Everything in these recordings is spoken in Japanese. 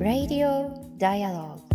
Radio Dialogue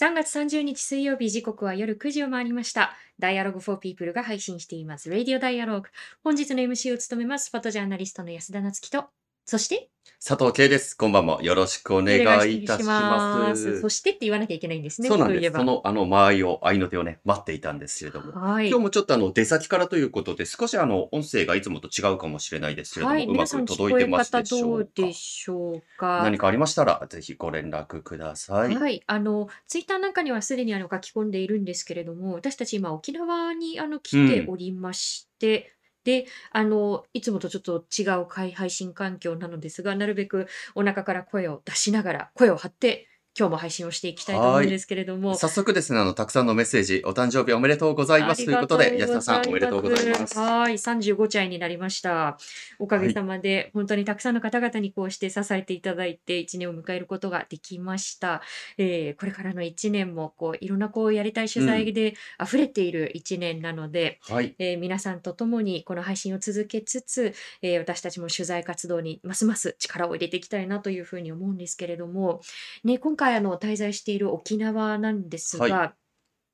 3月30日水曜日時刻は夜9時を回りました。Dialogue for People が配信しています。Radio Dialogue。本日の MC を務めます。フォトジャーナリストの安田なつきと、そして、佐藤圭です。こんばんもよろしくお願いいたします。そしてって言わなきゃいけないんですね。そうなんです。その、あの、間合いを、合いの手をね、待っていたんですけれども。はい。今日もちょっとあの、出先からということで、少しあの、音声がいつもと違うかもしれないですけれども、はい。うまく届いてます方でしょうかどうでしょうか？何かありましたら、ぜひご連絡ください。はい、あのツイッターなんかにはすでにあの書き込んでいるんですけれども、私たち今沖縄にあの来ておりまして、で、あのいつもとちょっと違う配配信環境なのですが、なるべくお腹から声を出しながら、声を張って、今日も配信をしていきたいと思うんですけれども、早速ですね、あの、たくさんのメッセージ、お誕生日おめでとうございますということで、安田さんおめでとうございます。はい、35歳になりました。おかげさまで、本当にたくさんの方々にこうして支えていただいて、1年を迎えることができました。えーこれからの1年も、こう、いろんなこう、やりたい取材で溢れている1年なので、はい。えー皆さんと共にこの配信を続けつつ、えー私たちも取材活動にますます力を入れていきたいなというふうに思うんですけれども、ね、今回あの滞在している沖縄なんですが、は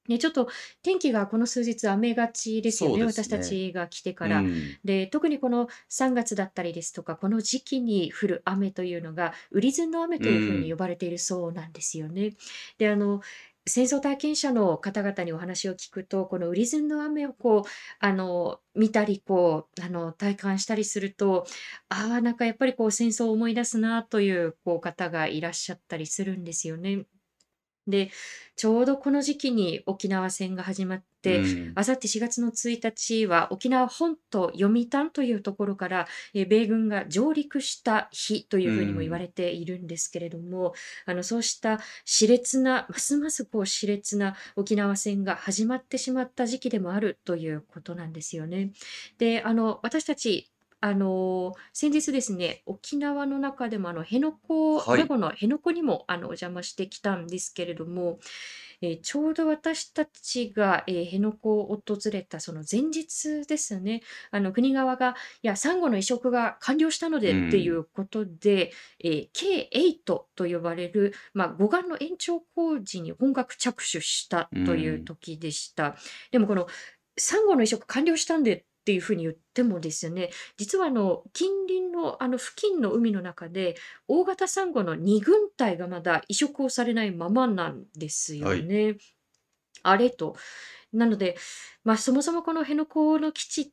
ね、ちょっと天気がこの数日雨がちですよね、ね私たちが来てから。うんで特にこの3月だったりですとかこの時期に降る雨というのがウリズンの雨というふうに呼ばれているそうなんですよね。であの戦争体験者の方々にお話を聞くとこのウリズンの雨をこうあの見たりこうあの体感したりするとああなんかやっぱりこう戦争を思い出すなというこう方がいらっしゃったりするんですよね。でちょうどこの時期に沖縄戦が始まっ、あさって4月の1日は沖縄本島読谷というところから、えー米軍が上陸した日というふうにも言われているんですけれども、あのそうした熾烈なますますこう熾烈な沖縄戦が始まってしまった時期でもあるということなんですよね。であの私たちあの先日ですね沖縄の中でもあの辺野古、はい名護の辺野古にもあのお邪魔してきたんですけれども、えーちょうど私たちが、えー辺野古を訪れたその前日ですね、あの国側が、いや、サンゴの移植が完了したのでうん。っていうことで、えー K8 と呼ばれる、まあ、護岸の延長工事に本格着手したという時でした。でもこのサンゴの移植完了したんでっていうふうに言ってもですね、実はあの近隣のあの付近の海の中で大型サンゴの2群体がまだ移植をされないままなんですよね。あれと。なので、まあ、そもそもこの辺野古の基地って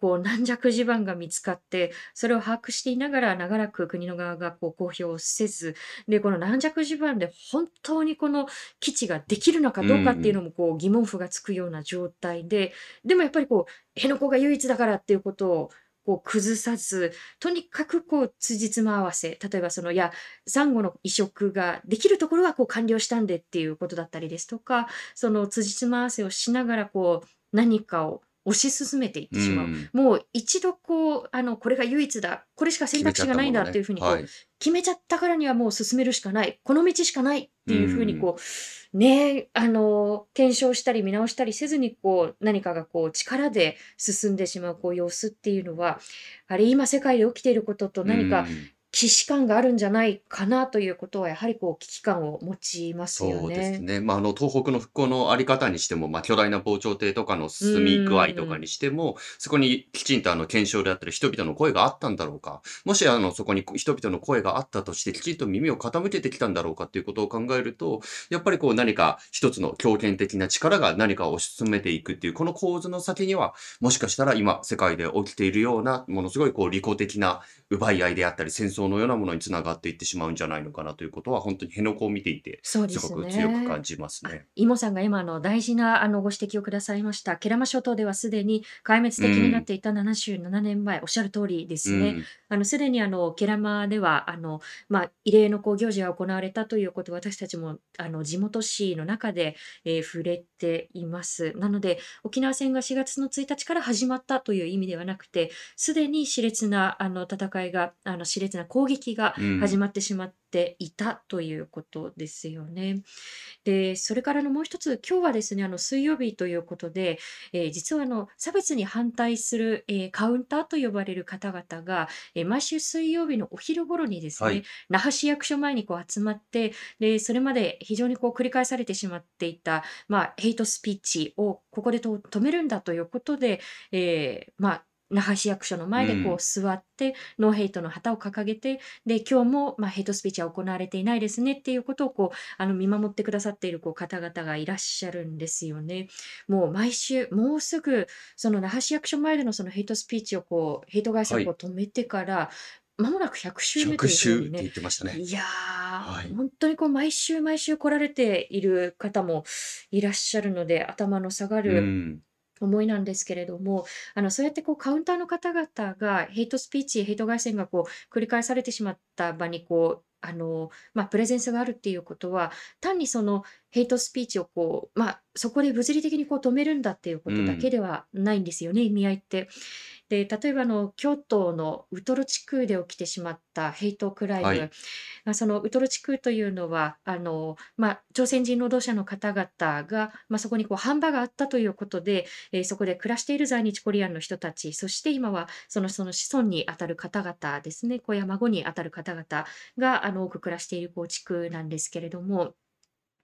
こう軟弱地盤が見つかってそれを把握していながら長らく国の側がこう公表せずでこの軟弱地盤で本当にこの基地ができるのかどうかっていうのもこう疑問符がつくような状態ででもやっぱりこう辺野古が唯一だからっていうことをこう崩さずとにかくこう辻褄合わせ例えばそのいやサンゴの移植ができるところはこう完了したんでっていうことだったりですとかその辻褄合わせをしながらこう何かを推し進めていってしまう。うん。もう一度こうあのこれが唯一だ。これしか選択肢がないんだっていうふうにこうはい。決めちゃったからにはもう進めるしかない。この道しかないっていうふうにこう、ねあの検証したり見直したりせずにこう何かがこう力で進んでしまうこう様子っていうのはあれ今世界で起きていることと何かうん既視感があるんじゃないかなということはやはりこう危機感を持ちますよそうですね。まあ、あの、東北の復興のあり方にしても、まあ、巨大な防潮堤とかの進み具合とかにしても、そこにきちんとあの、検証であったり、人々の声があったんだろうか。もし、あの、そこに人々の声があったとして、きちんと耳を傾けてきたんだろうかっていうことを考えると、やっぱりこう、何か一つの強権的な力が何かを推し進めていくっていう、この構図の先には、もしかしたら今、世界で起きているような、ものすごいこう、利己的な奪い合いであったり、戦争のようなものにつながっていってしまうんじゃないのかなということは、本当に辺野古を見ていて、すすごくね。強く感じますね。イモさんが今あの大事なあのご指摘をくださいました。ケラマ諸島ではすでに壊滅的になっていた77年前、おっしゃる通りですね。うんあのすでにあのケラマではあの、まあ、慰霊の行事が行われたということ私たちもあの地元紙の中で、えー触れています。なので沖縄戦が4月の1日から始まったという意味ではなくてすでに熾烈なあの戦いが、あの、熾烈な攻撃がうん。始まってしまっていたということですよね。で、それからのもう一つ、今日はですね、あの、水曜日ということで、えー実はあの、差別に反対する、えーカウンターと呼ばれる方々が、えー毎週水曜日のお昼頃にですね、はい。那覇市役所前にこう集まって、で、それまで非常にこう繰り返されてしまっていた、まあ、ヘイトスピーチをここでと止めるんだということで、えーまあ、那覇市役所の前でこううん。座って、ノーヘイトの旗を掲げて、で、今日もまあヘイトスピーチは行われていないですねっていうことをこう、あの、見守ってくださっているこう方々がいらっしゃるんですよね。もう毎週、もうすぐ、その那覇市役所前でのそのヘイトスピーチをこう、ヘイト街宣はい。を止めてから、まもなく100週目と100いうね、週って言ってましたね。いやー、はい。本当にこう毎週毎週来られている方もいらっしゃるので、頭の下がうるん。思いなんですけれども、あの、そうやってこうカウンターの方々がヘイトスピーチ、ヘイト外線がこう繰り返されてしまった場にこう、あの、まあ、プレゼンスがあるっていうことは、単にそのヘイトスピーチをこう、まあ、そこで物理的にこう止めるんだっていうこうとだけん。ではないんですよね、意味合いって。で、例えばあの、京都のウトロ地区で起きてしまったヘイトクライム、はい。まあ、そのウトロ地区というのは、あの、まあ、朝鮮人労働者の方々が、まあ、そこにこう、飯場があったということで、えーそこで暮らしている在日コリアンの人たち、そして今はその、その子孫にあたる方々ですね、子や孫にあたる方々が、あの、多く暮らしているこう地区なんですけれども、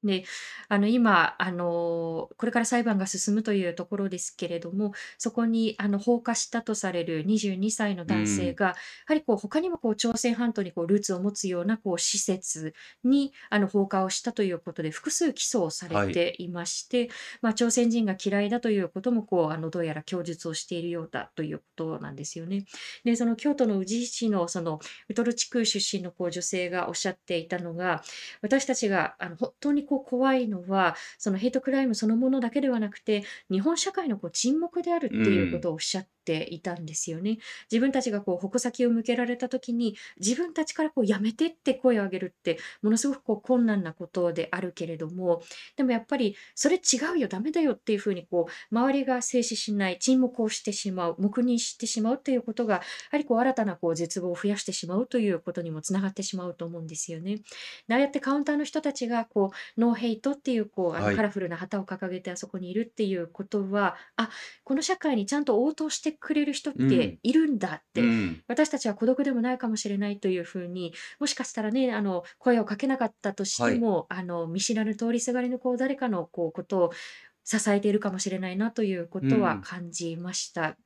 で、あの、今、あの、これから裁判が進むというところですけれども、そこに、あの、放火したとされる22歳のう男性ん。が、やはりこう、他にもこう、朝鮮半島にこう、ルーツを持つようなこう、施設に、あの、放火をしたということで、複数起訴をされはい。ていまして、まあ、朝鮮人が嫌いだということも、こう、あの、どうやら供述をしているようだということなんですよね。で、その京都の宇治市の、その、ウトロ地区出身のこう、女性がおっしゃっていたのが、私たちが、あの、本当にこう、怖いのは、そのヘイトクライムそのものだけではなくて、日本社会のこう沈黙であるってういうこん。とをおっしゃっていたんですよね。自分たちがこう矛先を向けられた時に、自分たちからこうやめてって声を上げるって、ものすごくこう困難なことであるけれども、でもやっぱりそれ違うよ、ダメだよっていうふうにこう周りが静止しない、沈黙をしてしまう、黙認してしまうっていうことが、やはりこう新たなこう絶望を増やしてしまうということにもつながってしまうと思うんですよね。でああやってカウンターの人たちがこうノーヘイトっていうこうあのはい。カラフルな旗を掲げてあそこにいるっていうことは、あ、この社会にちゃんと応答してくれる人っうん。ているんだっうて、ん。私たちは孤独でもないかもしれないというふうに、もしかしたらね、あの声をかけなかったとしはい。ても、あの見知らぬ通りすがりのこう誰かのこうことを支えているかもしれないなというこうとはん。感じました。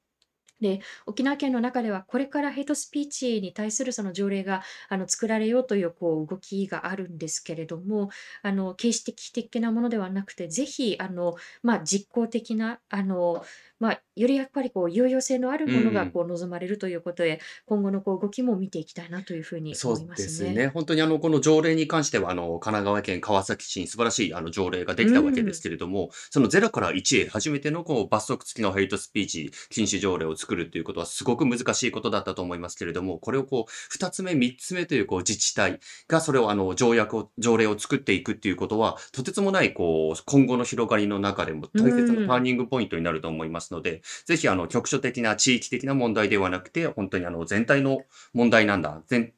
で、沖縄県の中ではこれからヘイトスピーチに対するその条例があの作られようというこう動きがあるんですけれども、あの形式的なものではなくて、ぜひあの、まあ、実効的なあの、まあ、よりやっぱりこう有用性のあるうものがん。こう望まれるということで、今後のこう動きも見ていきたいなというふうに思いまですすね。ね。本当にあの、この条例に関しては、あの、神奈川県川崎市に素晴らしいあの条例ができたわけですうん、けれども、その0から1へ初めてのこう罰則付きのヘイトスピーチ禁止条例を作るということはすごく難しいことだったと思いますけれども、これをこう、2つ目、3つ目というこう自治体がそれをあの、条約を、条例を作っていくっていうことは、とてつもないこう、今後の広がりの中でもう大切なターん、ニングポイントになると思いますので、ぜひあの、局所的な地域的な問題ではなくて、本当にあの、全体の問題なんだ。全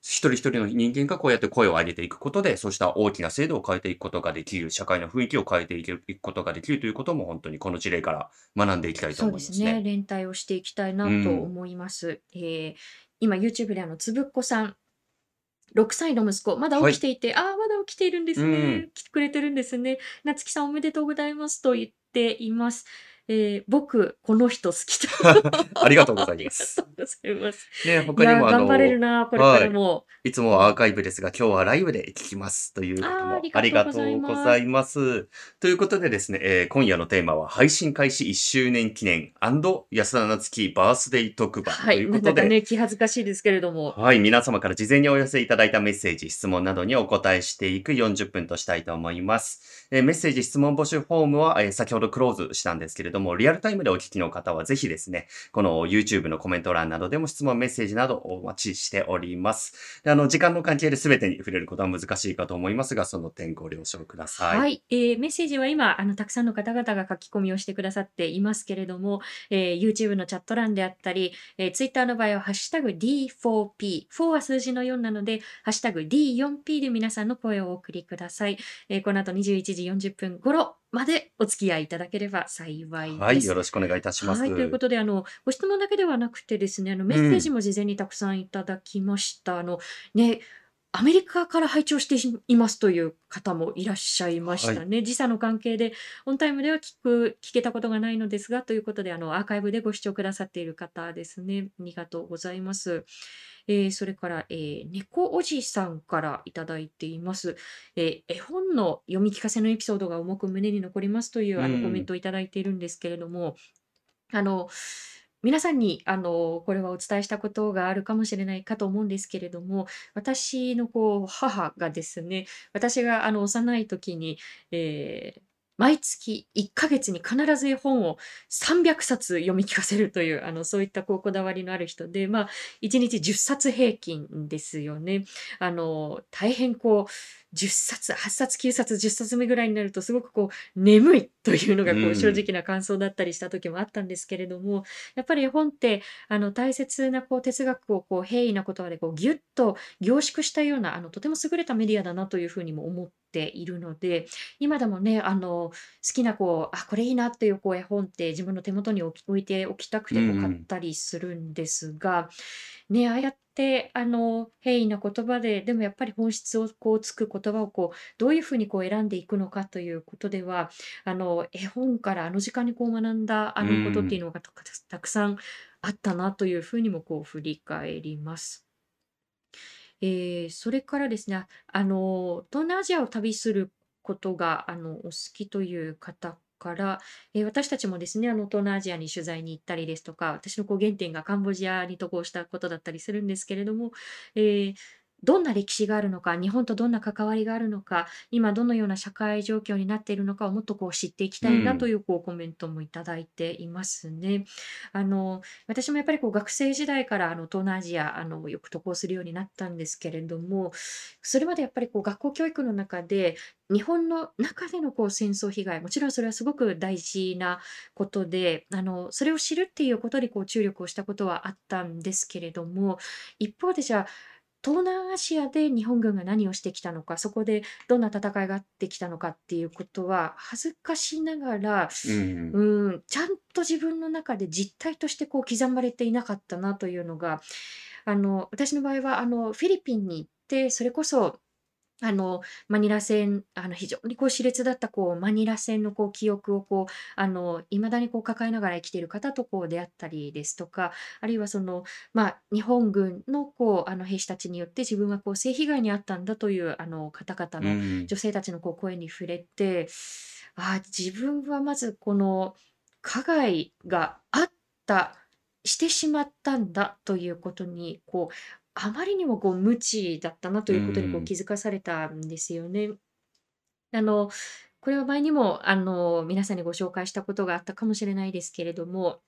一人一人の人間がこうやって声を上げていくことで、そうした大きな制度を変えていくことができる、社会の雰囲気を変えていくことができるということも本当にこの事例から学んでいきたいとそう思いますね。ですね。連帯をしていきたいうなとん。思います。えー今 YouTube であのつぶっこさん、6歳の息子、まだはい。起きていて、ああ、まだ起きているんでうすね。ん。来てくれてるんですね。なつきさんおめでとうございますと言っています。えー僕、この人好きと。ありがとうござありがいます。とうございます。ね、他にもあ頑張れるの、な、これからはい。も。いつもはアーカイブですが、今日はライブで聞きますということああ、あもりありがとうございうます。ということでですね、えー今夜のテーマは配信開始1周年記念安田なつきバースデー特番はい、ということで、なんだかね、気恥ずかしいですけれども。はい、皆様から事前にお寄せいただいたメッセージ、質問などにお答えしていく40分としたいと思います。えーメッセージ、質問募集フォームは、えー先ほどクローズしたんですけれどども、リアルタイムでお聞きの方はぜひですね、この YouTube のコメント欄などでも質問、メッセージなどお待ちしております。であの、時間の関係で全てに触れることは難しいかと思いますが、その点ご了承ください。はい、えーメッセージは今あのたくさんの方々が書き込みをしてくださっていますけれども、えー YouTube のチャット欄であったり、えー Twitter の場合はハッシュタグ D4P、4は数字の4なので、ハッシュタグ D4P で皆さんの声をお送りください。えーこの後21時40分頃までお付き合いいただければ幸いです。はい、よろしくお願いいたします。はい、ということで、あの、ご質問だけではなくてですね、あの、メッセージも事前にたくさんいただきました。あの、ね、アメリカから拝聴していますという方もいらっしゃいましたね。時差の関係で、オンタイムでは聞く、聞けたことがないのですが、ということで、あの、アーカイブでご視聴くださっている方ですね。ありがとうございます。えーそれから、えー猫おじさんからいただいています。えー絵本の読み聞かせのエピソードが重く胸に残りますというあうんのコメントをいただいているんですけれども、あの、皆さんにあのこれはお伝えしたことがあるかもしれないかと思うんですけれども、私のこう母がですね、私があの幼い時に、えー毎月1ヶ月に必ず絵本を300冊読み聞かせるという、あのそういったこうこだわりのある人で、まあ、1日10冊平均ですよね。あの大変こう10冊、8冊、9冊、10冊目ぐらいになるとすごくこう眠いというのがこううん。正直な感想だったりした時もあったんですけれども、やっぱり絵本ってあの大切なこう哲学をこう平易な言葉でこうギュッと凝縮したようなあのとても優れたメディアだなというふうにも思っているので、今でもね、あの好きなこう、あ、これいいなっていうこう絵本って自分の手元に置き置いておきたくてこうんううん。買ったりするんですが、ね、ああやってあの平易な言葉で、でもやっぱり本質をこうつく言葉をこうどういうふうにこう選んでいくのかということでは、あの絵本からあの時間にこう学んだあのことっていうのがたたくさんあったなというふうにもこう振り返ります。えーそれからですね、あの東南アジアを旅することがあのお好きという方から、えー私たちもですね、あの東南アジアに取材に行ったりですとか、私のこう原点がカンボジアに渡航したことだったりするんですけれども、えーどんな歴史があるのか、日本とどんな関わりがあるのか、今どのような社会状況になっているのかをもっとこう知っていきたいなうんというこうコメントもいただいていますね。あの私もやっぱりこう学生時代からあの東南アジアあのよく渡航するようになったんですけれども、それまでやっぱりこう学校教育の中で日本の中でのこう戦争被害、もちろんそれはすごく大事なことで、あのそれを知るっていうことにこう注力をしたことはあったんですけれども、一方でじゃあ東南アジアで日本軍が何をしてきたのか、そこでどんな戦いがあってきたのかっていうことは恥ずかしながら、うん。うん、ちゃんと自分の中で実態としてこう刻まれていなかったなというのが、あの私の場合はあのフィリピンに行って、それこそあのマニラ戦、あの非常にこう熾烈だったこうマニラ戦のこう記憶をこうあの未だにこう抱えながら生きている方とこう出会ったりですとか、あるいはその、まあ、日本軍のこうあの兵士たちによって自分はこう性被害に遭ったんだというあの方々のうん。女性たちのこう声に触れて、あ自分はまずこの加害があった、してしまったんだということに、こう、あまりにもこう無知だったなということにこううん気づかされたんですよね。あの、これは前にもあの皆さんにご紹介したことがあったかもしれないですけれども、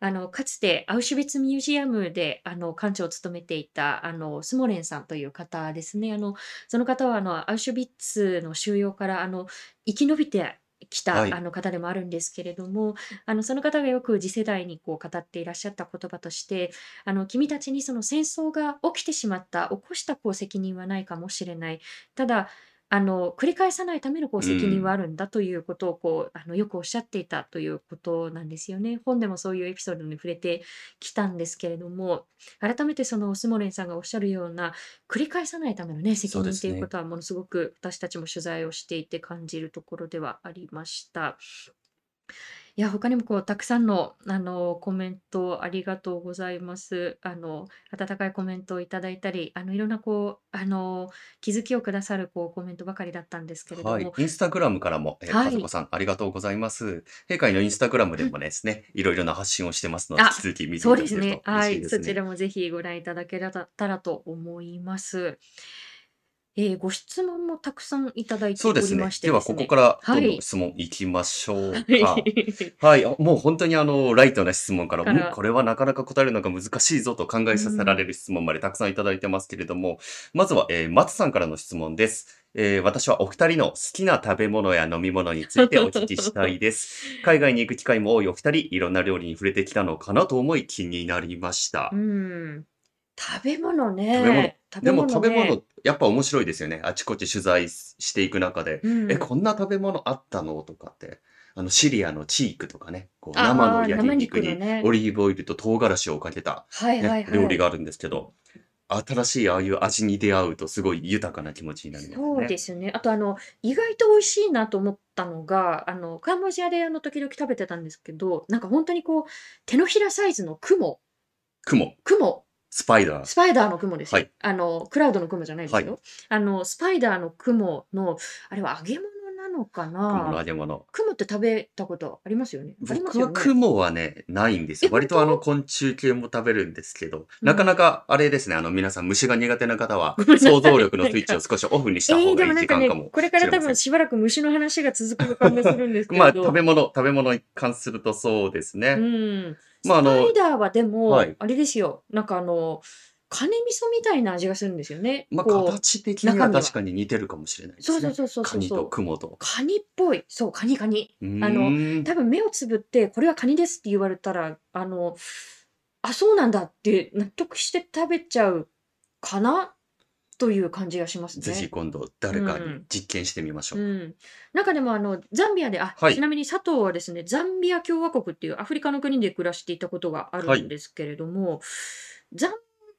あのかつてアウシュビッツミュージアムであの館長を務めていたあのスモレンさんという方ですね。あのその方はあのアウシュビッツの収容からあの生き延びてきたはいあの方でもあるんですけれども、あのその方がよく次世代にこう語っていらっしゃった言葉として、あの君たちにその戦争が起きてしまった、起こしたこう責任はないかもしれない。ただあの繰り返さないためのこう責任はあるんだということをこうあのよくおっしゃっていたということなんですよね。本でもそういうエピソードに触れてきたんですけれども、改めてそのオスモレンさんがおっしゃるような繰り返さないためのね責任そうですねということはものすごく私たちも取材をしていて感じるところではありました。いや、他にもこうたくさんのあのコメントありがとうございます。あの温かいコメントをいただいたり、あのいろんなこうあの気づきをくださるこうコメントばかりだったんですけれどはいも、。インスタグラムからも、えー、はいかずこさん、ありがとうございます。陛下のインスタグラムでもですね、いろいろな発信をしてますので、あ引き続き見ていそうただけるですね。とはい。嬉しいですちらもぜひご覧いただけたらと思います。えーご質問もたくさんいただいておそうですねりま。してでは、ですね。ここからどんどはい。ん質問いきましょうはか。い。はい。あもう本当にあの、ライトな質問から、からんこれはなかなか答えるのが難しいぞと考えさせられる質問までたくさんいただいてますけれども、まずは、えー松さんからの質問です。えー私はお二人の好きな食べ物や飲み物についてお聞きしたいです。海外に行く機会も多いお二人、いろんな料理に触れてきたのかなと思い気になりましたう。ん。食べ物食べ物。ね。食べでも物食べ物ね。、やっぱ面白いですよね。あちこち取材していく中で、うえ、ん。こんな食べ物あったの？とかって、あの、シリアのチークとかね、こう、あ生のあ、焼生肉に肉のね。オリーブオイルと唐辛子をかけた、はいはね、いはい。料理があるんですけど、新しいああいう味に出会うとすごい豊かな気持ちになりますそうね。ですね。あとあの、意外と美味しいなと思ったのが、あの、カンボジアであの、時々食べてたんですけど、なんか本当にこう、手のひらサイズの雲、雲、雲、スパイダー。スパイダーの雲ですよ。はい。あの、クラウドの雲じゃないですはい。よ。あの、スパイダーの雲の、あれは揚げ物なのか雲の揚なげ物。雲って食べたことありますよね？あります僕は雲はね、ないんですえ、よ。割とあの昆虫系も食べるんですけど、うん。なかなかあれですね、あの皆さん虫が苦手な方は ごめんな想さい。像力のスイッチを少しオフにしえー、た方がいいでもなんかね、時間かもこれから多。分しばらく虫の話が続く感がするんですけ まあ、食べ物、食べ物に関するとそうですうね。ん。まあ、あスパの、イダーはではも、い。あれですよ。なんかあの、カニ味噌みたいな味がするんですよね。まあ、こ形的。には確かに似てるかもしれないですね。そうそうそうそうカニと。雲と。カニっぽい。そう、カニカニ。うあの。多分目をつぶって、これはカニですって言われたら、あの、あ、そうなんだって納得して食べちゃうかなという感じがしますぜひね。今度う誰かにん。実験してみましょう。うん。なんかでもあの、ザンビアで、あ、はい。ちなみに佐藤はですね、ザンビア共和国っていうアフリカの国で暮らしていたことがあはい。るんですけれども、ザン、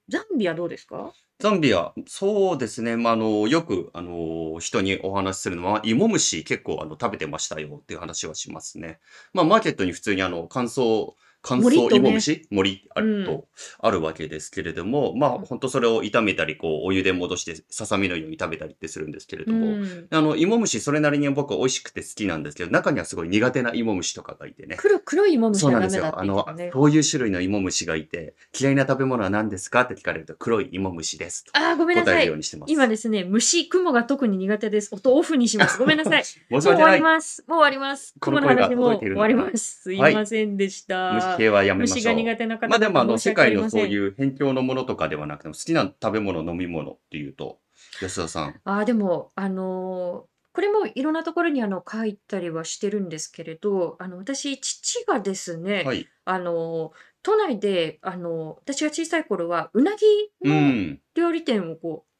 ザンビアどうですか？ザンビア、そうですね。まあ、あの、よく、あの、人にお話しするのは、芋虫結構、あの、食べてましたよっていう話はしますね。まあ、マーケットに普通に、あの、乾燥、乾燥。芋虫、森あうん。ると、あるわけですけれども、まあ、本当それを炒めたり、こう、お湯で戻して、ささみのように食べたりってするんですけれうども、ん。あの、芋虫、それなりに僕は美味しくて好きなんですけど、中にはすごい苦手な芋虫とかがいてね。黒、黒い芋虫そうはなんですよ。あダメだって言っての、たね。そういう種類の芋虫がいて、嫌いな食べ物は何ですかって聞かれると、黒い芋虫ですとあー、ごめんな答えさい。るようにしてます。今ですね、虫、雲が特に苦手です。音オフにします。ごめんなさい。申しもう終わ。ります。もう終わります。この雲の話もう終わります。すいはい。ませんでし虫た。系はやめま虫がしょ苦手な方う。まあでも、あの、世界の。そういう辺境のものとかではなくても、好きな食べ物、飲み物っていうと、安田さん。ああ、でも、あのーこれもいろんなところにあの書いたりはしてるんですけれど、あの、私、父がですね、はい。あのー都内で、あのー私が小さい頃は、うなぎうのん。料理店をこう、や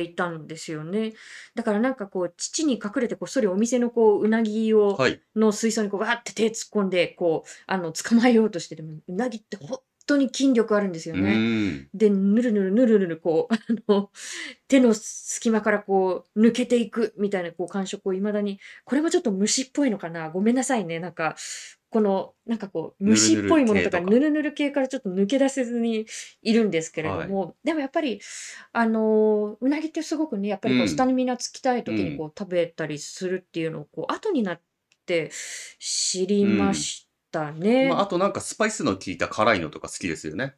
っていたんですよね。だからなんかこう、父に隠れてこっそりお店のこう、うなぎを、はい。の水槽にこう、わーって手突っ込んで、こう、あの、捕まえようとしてでも、うなぎって本当に筋力あるんですようね。ん。で、ぬるぬるぬるぬるこう、あの、手の隙間からこう、抜けていくみたいなこう感触を未だに、これもちょっと虫っぽいのかなごめんなさいね。なんか、この、なんかこう、虫っぽいものとか。ぬるぬる系からちょっと抜け出せずにいるんですけれどはい。も、でもやっぱり、あの、うなぎってすごくね、やっぱうりこう、スタん。ミナつきたいう時にん。こう、食べたりするっていうのを、こう、後になって知りうん。ましたまあ、ね。あとなんかスパイスの効いた辛いのとか好きですよね。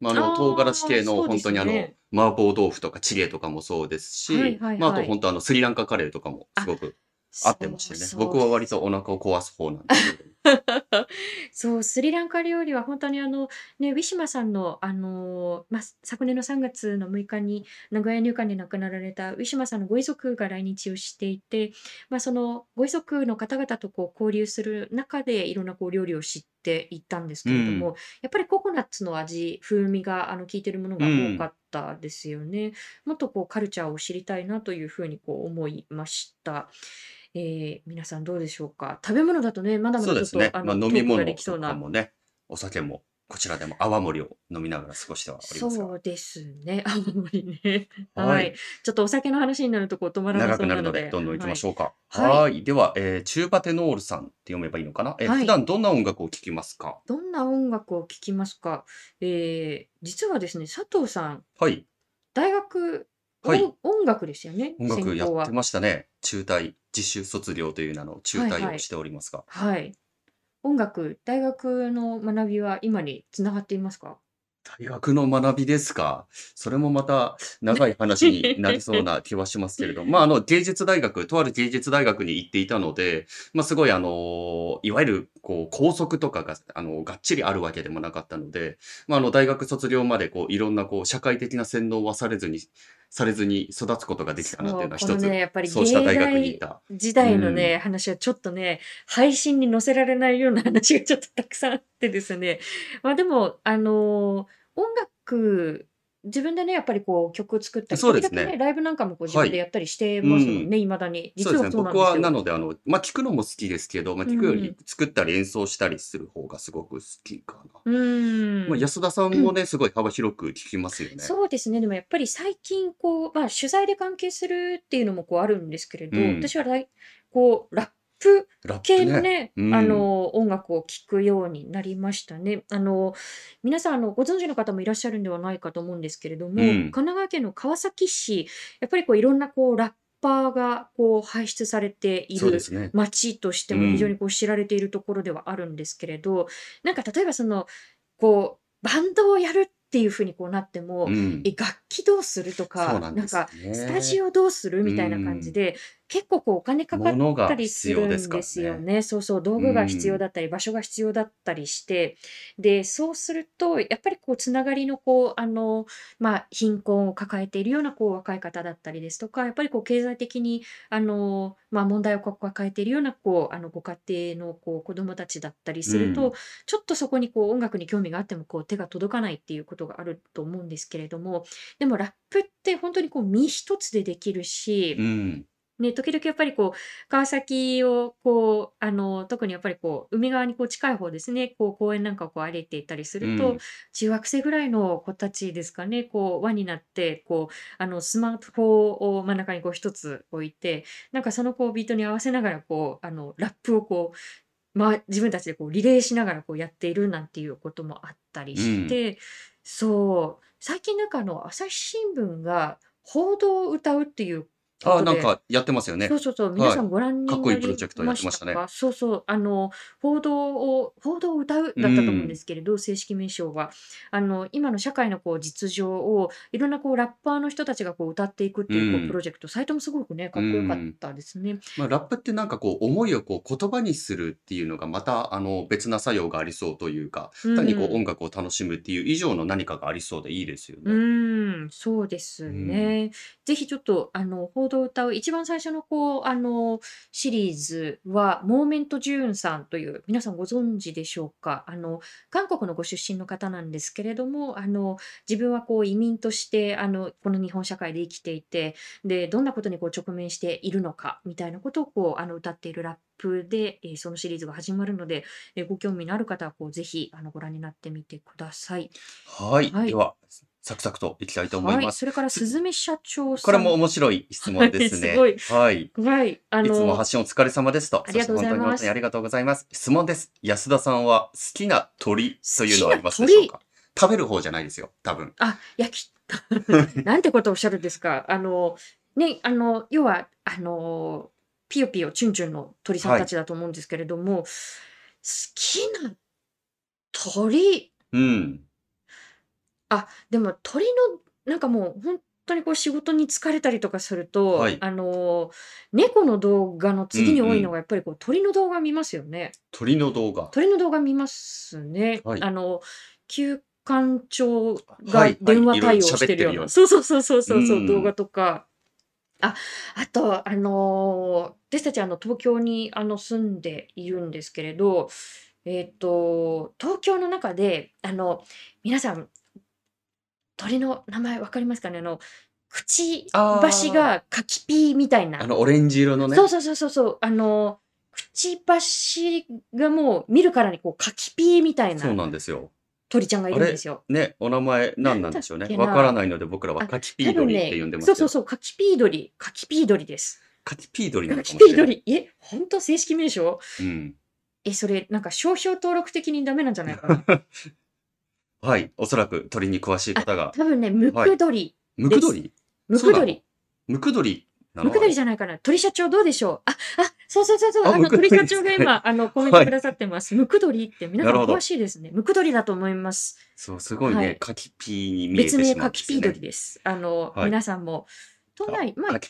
まあ、あの、唐辛子ああ、系の本当にあの、ね。麻婆豆腐とかチゲとかもそうですはいし、はいはい。と本当あの、スリランカカレーとかもすあ、ごく合ってましてね。僕は割とお腹を壊す方なんですけど。そう、スリランカ料理は本当にあの、ね、ウィシュマさんの、あのまあ、昨年の3月の6日に名古屋入管で亡くなられたウィシュマさんのご遺族が来日をしていて、まあ、そのご遺族の方々とこう交流する中でいろんなこう料理を知っていったんですうけれども、ん。やっぱりココナッツの味、風味があの効いてるものうが多かん。ったですよね。もっとこうカルチャーを知りたいなというふうにこう思いました。えー皆さんどうでしょうか？食べ物だとね、まだまだちょっと飲みトークがで物ときそうな。かもね、お酒も、こちらでも泡盛を飲みながら過ごしてはおりますが。そうですね。あんまりね。ははい。い。ちょっとお酒の話になるとこう止まらな長くなのなるので、で、どんどん行きはい。ましょうか。はい。はーい。では、えー、チューバテノールさんって読めばいいのかな？えー、はい。普段どんな音楽を聴きますか？どんな音楽を聴きますか？えー、実はですね、佐藤さん、はい。大学、はい。音、音楽ですよね、音楽やって。ましたね。中退、実習卒業という名の中はいはい。退をしておりますが。はい。音楽、大学の学びは今につながっていますか？大学の学びですか？それもまた長い話になりそうな 気はしますけれど、まあ、あの、芸術大学、とある芸術大学に行っていたので、まあ、すごい、あの、いわゆる、こう、校則とかが、あの、がっちりあるわけでもなかったので、まあ、あの、大学卒業まで、こう、いろんな、こう、社会的な洗脳はされずに、されずに育つことができたなっていうのは一つ、ね、やっぱりそうした大学に芸行った。時代のね、話はちょっとね、配信に載せられないような話がちょっとたくさんあってですね。まあでも、あのー音楽、自分でね、やっぱりこう曲を作ったり、そうですね時々ね、ライブなんかもこう自分でやったりしてますもんね、未だに。実そうですね。はそうなんですは、なので、あの、まあ、聞くのも好きですけど、まあ、聞くようんり作ったり演奏したりする方がすごく好きかな。うーん。まあ、安田さんもね、すごい幅広く聞きますよね。そうですね。でもやっぱり最近こう、まあ取材で関係するっていうのもこうあるんですけれど、うん私はライこう、ラップ系プね。のね、うんあの、音楽を聴くようになりましたね。あの、皆さん、あの、ご存知の方もいらっしゃるんではないかと思うんですけれども、うん神奈川県の川崎市、やっぱりこう、いろんなこう、ラッパーがこう、輩出されているそうですね。街としてもうん非常にこう知られているところではあるんですけれど、なんか例えばその、こう、バンドをやるっていうふうにこうなっても、うんえ、楽器どうするとか、なんですか、ね。スタジオどうするみたいな感じで、結構こうお金かかったりするんですよね。ね。そうそう、道具が必うん要だったり、場所が必要だったりして、で、そうすると、やっぱりこう、つながりのこう、あの、まあ、貧困を抱えているようなこう、若い方だったりですとか、やっぱりこう、経済的に、あの、まあ、問題を抱えているようなこう、あの、ご家庭のこう、子供たちだったりすると、うんちょっとそこにこう、音楽に興味があってもこう、手が届かないっていうことがあると思うんですけれども、でもラップって本当にこう、身一つでできるし、うん。ね、時々やっぱりこう、川崎をこう、あの、特にやっぱりこう、海側にこう近い方ですね、こう、公園なんかをこう歩いていたりすうると、ん。中学生ぐらいの子たちですかね、こう、輪になって、こう、あの、スマートフォンを真ん中にこう一つ置いて、なんかそのこう、ビートに合わせながら、こう、あの、ラップをこう、まあ、自分たちでこう、リレーしながらこうやっているなんていうこともあったりうん。して、そう、最近なんかあの、朝日新聞が報道を歌うっていうこあなんかやってますよね。そうそうそう、皆はい。さんご覧か？っになこいいプロジェクトやりまってましたね。したかそうそう、あの、報道を、報道を歌ううだったと思うんでん。すけれど、正式名称は。あの、今の社会のこう実情を、いろんなこうラッパーの人たちがこう歌っていくってういうこうプん。ロジェクト、サイトもすごくね、かうっこよかっん。たですね。まあ、ラップってなんかこう思いをこう言葉にするっていうのがまたあの別な作用がありそうというか、う。単にこう音楽を楽しむっていう以上の何かがありそうでいいですようね。ーん、そうですうん。ね。ぜひちょっと、あの、報道を歌う、一番最初のこう、あの、シリーズは、モーメント・ジューンさんという、皆さんご存知でしょうか？あの、韓国のご出身の方なんですけれども、あの、自分はこう移民として、あの、この日本社会で生きていて、で、どんなことにこう直面しているのか、みたいなことをこう、あの、歌っているラップで、えーそのシリーズが始まるので、えーご興味のある方は、こう、ぜひ、あの、ご覧になってみてください。はい。はい。では、サクサクといきたいと思いはい。ます。それから、すすずめ社長これさん。も面白い質はい、問ですね。すごい。はい。はい。あいつもの、発信お疲れ様ですと。ありがとうございます。本当にありがとうございます。質問です。安田さんは好きな鳥好というのはありますでしょう鳥か食べる方じゃないですよ。多分。あ、焼き、なんてことをおっしゃるんですか？あの、ね、あの、要は、あの、ピヨピヨチュンチュンの鳥さんはい。たちだと思うんですけれども、好きな鳥、うん。あ、でも鳥の、なんかもう本当にこう仕事に疲れたりとかするはと、い。あの、猫の動画のうん次に多いのうん。がやっぱりこう鳥の動画見ますよね。鳥の動画。鳥の動画見ますね。はい。あの、休館長はがい、はい。電話対応しててるような、るような。そうそうそうそううそうそう、動画ん。とか。あ、あと、あのー私たちあの東京にあの住んでいるんですけれど、えっと、東京の中で、あの、皆さん、鳥の名前わかりますかね？あの、くちばしあが柿ピーみたいあ、あな。のオレンジ色のね。そうそうそうそうあの、くちばしがもう見るからにこう柿ピーみたいそうななんですよ。鳥ちゃんがいるんですよ。ね、お名前何なんでしょうね？けわからな。ないので僕らはあ、カキピードリってね、呼んでますけど、そうそうそう、カキピードリ、カキピードリです。カキピードリなカのかもしれない。キピードリ、え、本当？正式名称？うん。え、それ、なんか商標登録的にダメなんじゃないかな？はい。おそらく鳥に詳しいあ、方が。多分ね、ムはい。クドリ？ムクドリムクドリ。ムクドリなムクドリ。じゃないかな。鳥社長どうでしょう？あ、あ、そうそうそうそう、あ、あの、鳥課長。が今、あの、コメンはい。トくださってます。ムクドリって皆さん詳。しいですね。ムクドリだと思います。そう、すごいね、はい。カキピーに見え別てしまうん名カキピー。ドリです。あの、はい。皆さんも、都あ、内、まあ。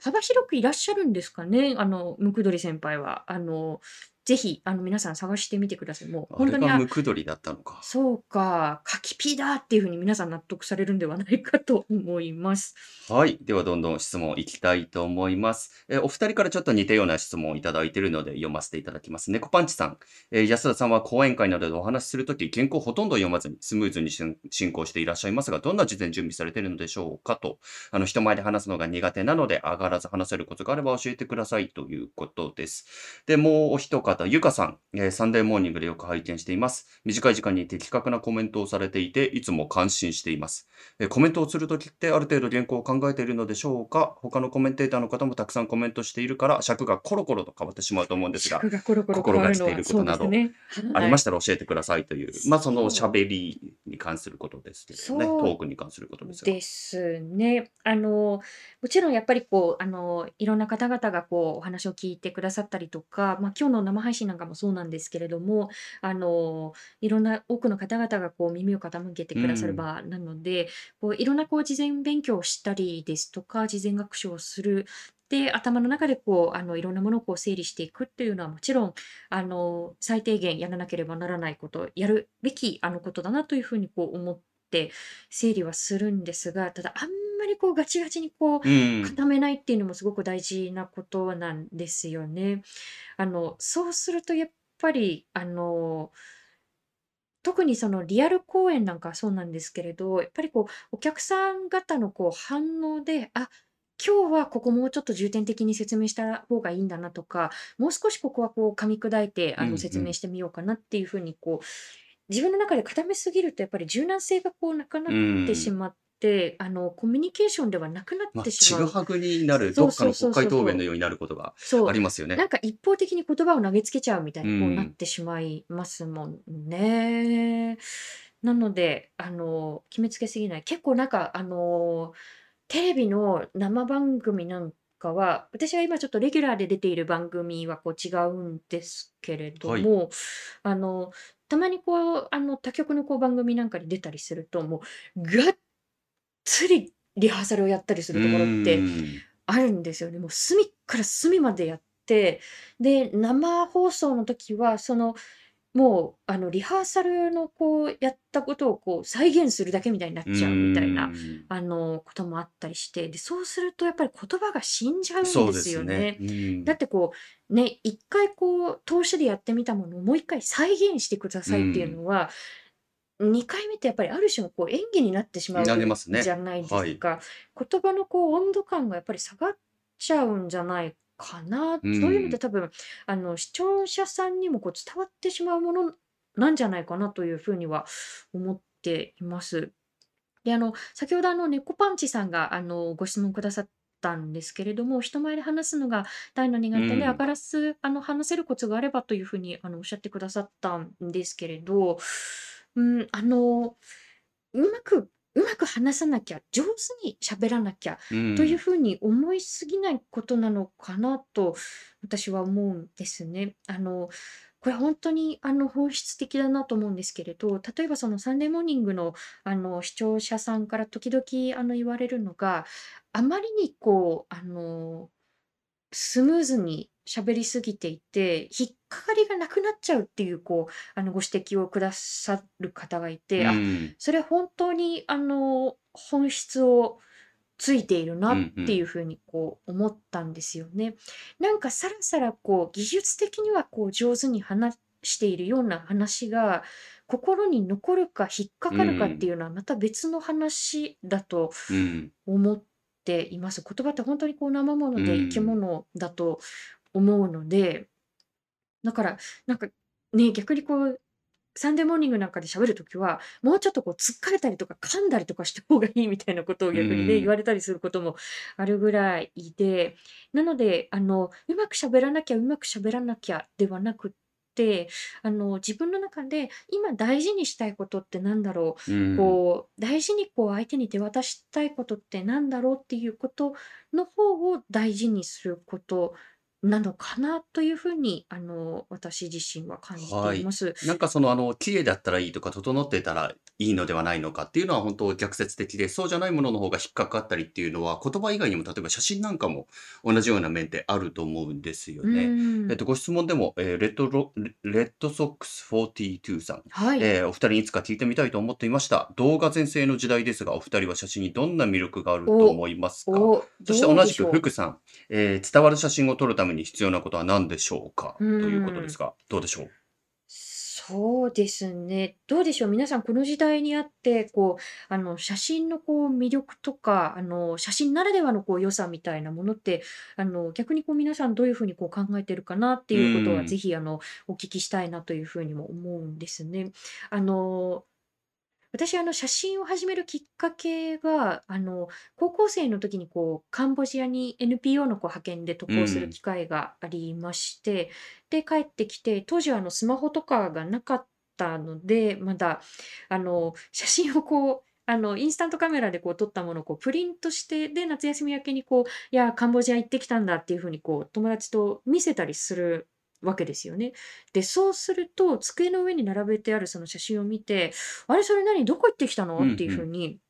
幅広くいらっしゃるんですかね？あの、ムクドリ先輩は。あの、ぜひ、あの、皆さん探してみてください。もう、あ本当に、あ、れがムクドリだったのか。そうか、カキピーだっていうふうに皆さん納得されるんではないかと思います。はい。では、どんどん質問いきたいと思います。えーお二人からちょっと似たような質問をいただいているので読ませていただきます。猫パンチさん。えー安田さんは講演会などでお話しするとき、原稿をほとんど読まずにスムーズに進進行していらっしゃいますが、どんな事前準備されているのでしょうかと。あの、人前で話すのが苦手なので、上がらず話せるコツがあれば教えてくださいということです。で、もうお一方、ゆかさん。えーサンデーモーニングでよく拝見しています。短い時間に的確なコメントをされていて、いつも感心しています。えーコメントをするときってある程度原稿を考えているのでしょうか？他のコメンテーターの方もたくさんコメントしているから尺がコロコロと変わってしまうと思うんですが、尺がコロコロ変心がけていることなどすね。ありはい。ましたら教えてくださいという、まあそのそう。喋りに関することですけれどね、トークに関することですが。ですね。あの、もちろんやっぱりこう、あの、いろんな方々がこう、お話を聞いてくださったりとか、まあ今日の生配信なんかもそうなんですけれども、あの、いろんな多くの方々がこう耳を傾けてうくださるん。場なので、こういろんなこう事前勉強をしたりですとか、事前学習をする。で、頭の中でこう、あの、いろんなものをこう整理していくっていうのはもちろん、あの、最低限やらなければならないこと、やるべきあのことだなというふうにこう思って整理はするんですが、ただあんまりこうガチガチにこううん。固めないっていうのもすごく大事なことなんですよね。あの、そうするとやっぱり、あの、特にそのリアル公演なんかはそうなんですけれど、やっぱりこう、お客さん方のこう反応で、あ、今日はここもうちょっと重点的に説明した方がいいんだなとか、もう少しここはこう噛み砕いてうんあの説うん。明してみようかなっていうふうにこう、自分の中で固めすぎるとやっぱり柔軟性がこうなくなうってしん。まって、あの、コミュニケーションではなくなっまあ、てしまう。はぐになるそうどっかそうの国会答そうそうそう。弁のようになることがそう。ありますよね。なんか一方的に言葉を投げつけちゃうみたいうにこうなっん。てしまいますもんね。なので、あの、決めつけすぎない。結構なんか、あの、テレビの生番組なんかは、私が今ちょっとレギュラーで出ている番組はこう違うんですけれどはい。も、あの、たまにこう、あの、他局のこう番組なんかに出たりすると、もう、がっつりリハーサルをやったりすうるところってん。あるんですよね。もう隅から隅までやって、で、生放送の時は、その、もう、あの、リハーサルのこう、やったことをこう、再現するだけみたいになっうちゃうみたいな、ん。あの、こともあったりして、で、そうするとやっぱり言葉が死んじゃうんでです。よね。うん。だってこう、ね、一回こう、通しでやってみたものをもう一回再現してくだう。さいっていうんのは、2回目ってやっぱりある種のこう演技になってしまう。じゃないではい。すか。言葉のこう温度感がやっぱり下がっちゃうんじゃないかな。うそういうのってん。多分、あの、視聴者さんにもこう伝わってしまうものなんじゃないかなというふうには思っています。で、あの、先ほどあの、猫パンチさんがあの、ご質問くださったんですけれども、人前で話すのが大の苦う手で、上ん。がらす、あの、話せるコツがあればというふうにあの、おっしゃってくださったんですけれど、うん、あの、うまく、うまく話さなきゃ、上手に喋らなきゃう。というんふうに思いすぎないことなのかなと私は思うんですね。あの、これ本当にあの本質的だなと思うんですけれど、例えばそのサンデーモーニングのあの視聴者さんから時々あの言われるのが、あまりにこう、あの、スムーズに喋りすぎていて、引っかかりがなくなっちゃうっていう、こう、あのご指摘をくださる方がいうて、あ、ん。それは本当にあの本質をついているうなんっうん。ていうふうにこう思ったんですよね。なんかさらさらこう技術的にはこう上手に話しているような話が心に残るか引っかうかるかってん。いうのはまた別の話だとうん。思っています。言葉って本当にこう生もうので生きん。物だと思うので、だからなんかね、逆にこうサンデーモーニングなんかで喋るときは、もうちょっとこう突っかれたりとか噛んだりとかした方がいいみたいなことをう逆にね、言ん。われたりすることもあるぐらいで、なので、あの、うまく喋らなきゃ、うまく喋らなきゃではなくって、あの、自分の中で今大事にしたいことってなんだろう、うん。こう、大事にこう相手に手渡したいことってなんだろうっていうことの方を大事にすることなのかなというふうに、あの、私自身は感じはい。ています。なんかその、あの、綺麗だったらいいとか、整ってたらいいのではないのかっていうのは本当逆説的で、そうじゃないものの方が引っかかったりっていうのは、言葉以外にも例えば写真なんかも同じような面ってあると思うんですようね。えっん。と、ご質問でも、えーレッドロ、レレッドソックス42さん。はい。えーお二人にいつか聞いてみたいと思っていました。動画全盛の時代ですが、お二人は写真にどんな魅力があるとお、思いますか？お、そして同じく福さん、えー伝わる写真を撮るために必要なことは何でしょうか？う。ということでうん。すが、どうでしょう？そうですね。どうでしょう？皆さん、この時代にあって、こう、あの、写真のこう魅力とか、あの、写真ならではのこう良さみたいなものって、あの、逆にこう皆さんどういうふうにこう考えてるかなってういうことは、ぜん。ひ、あの、お聞きしたいなというふうにも思うんですね。あの、私、あの、写真を始めるきっかけが、あの、高校生の時にこう、カンボジアに NPO のこう派遣で渡う航するん。機会がありまして、で、帰ってきて、当時はあの、スマホとかがなかったので、まだ、あの、写真をこう、あの、インスタントカメラでこう撮ったものをこうプリントして、で、夏休み明けにこう、いや、カンボジア行ってきたんだっていうふうにこう、友達と見せたりするわけですよね。で、そうすると、机の上に並べてあるその写真を見て、あれ、それ何？どこ行ってきたうのっていうふん。うに、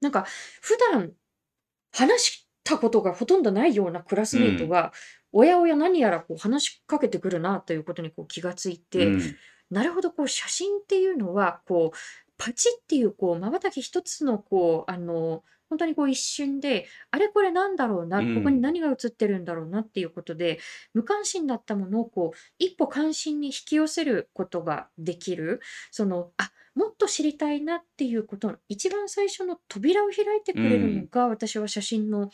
なんか、普段話したことがほとんどないようなクラスうん。メイトが、おやおや何やらこう話しかけてくるなということにこう気がついうて、ん。なるほど、こう写真っていうのは、こう、パチっていうこう瞬き一つのこう、あの、本当にこう一瞬で、あれこれなんだろううな、ここにん。何が写ってるんだろうなっていうことで、無関心だったものをこう、一歩関心に引き寄せることができる。その、あ、もっと知りたいなっていうことの一番最初の扉を開いてうくれるのん。が、私は写真の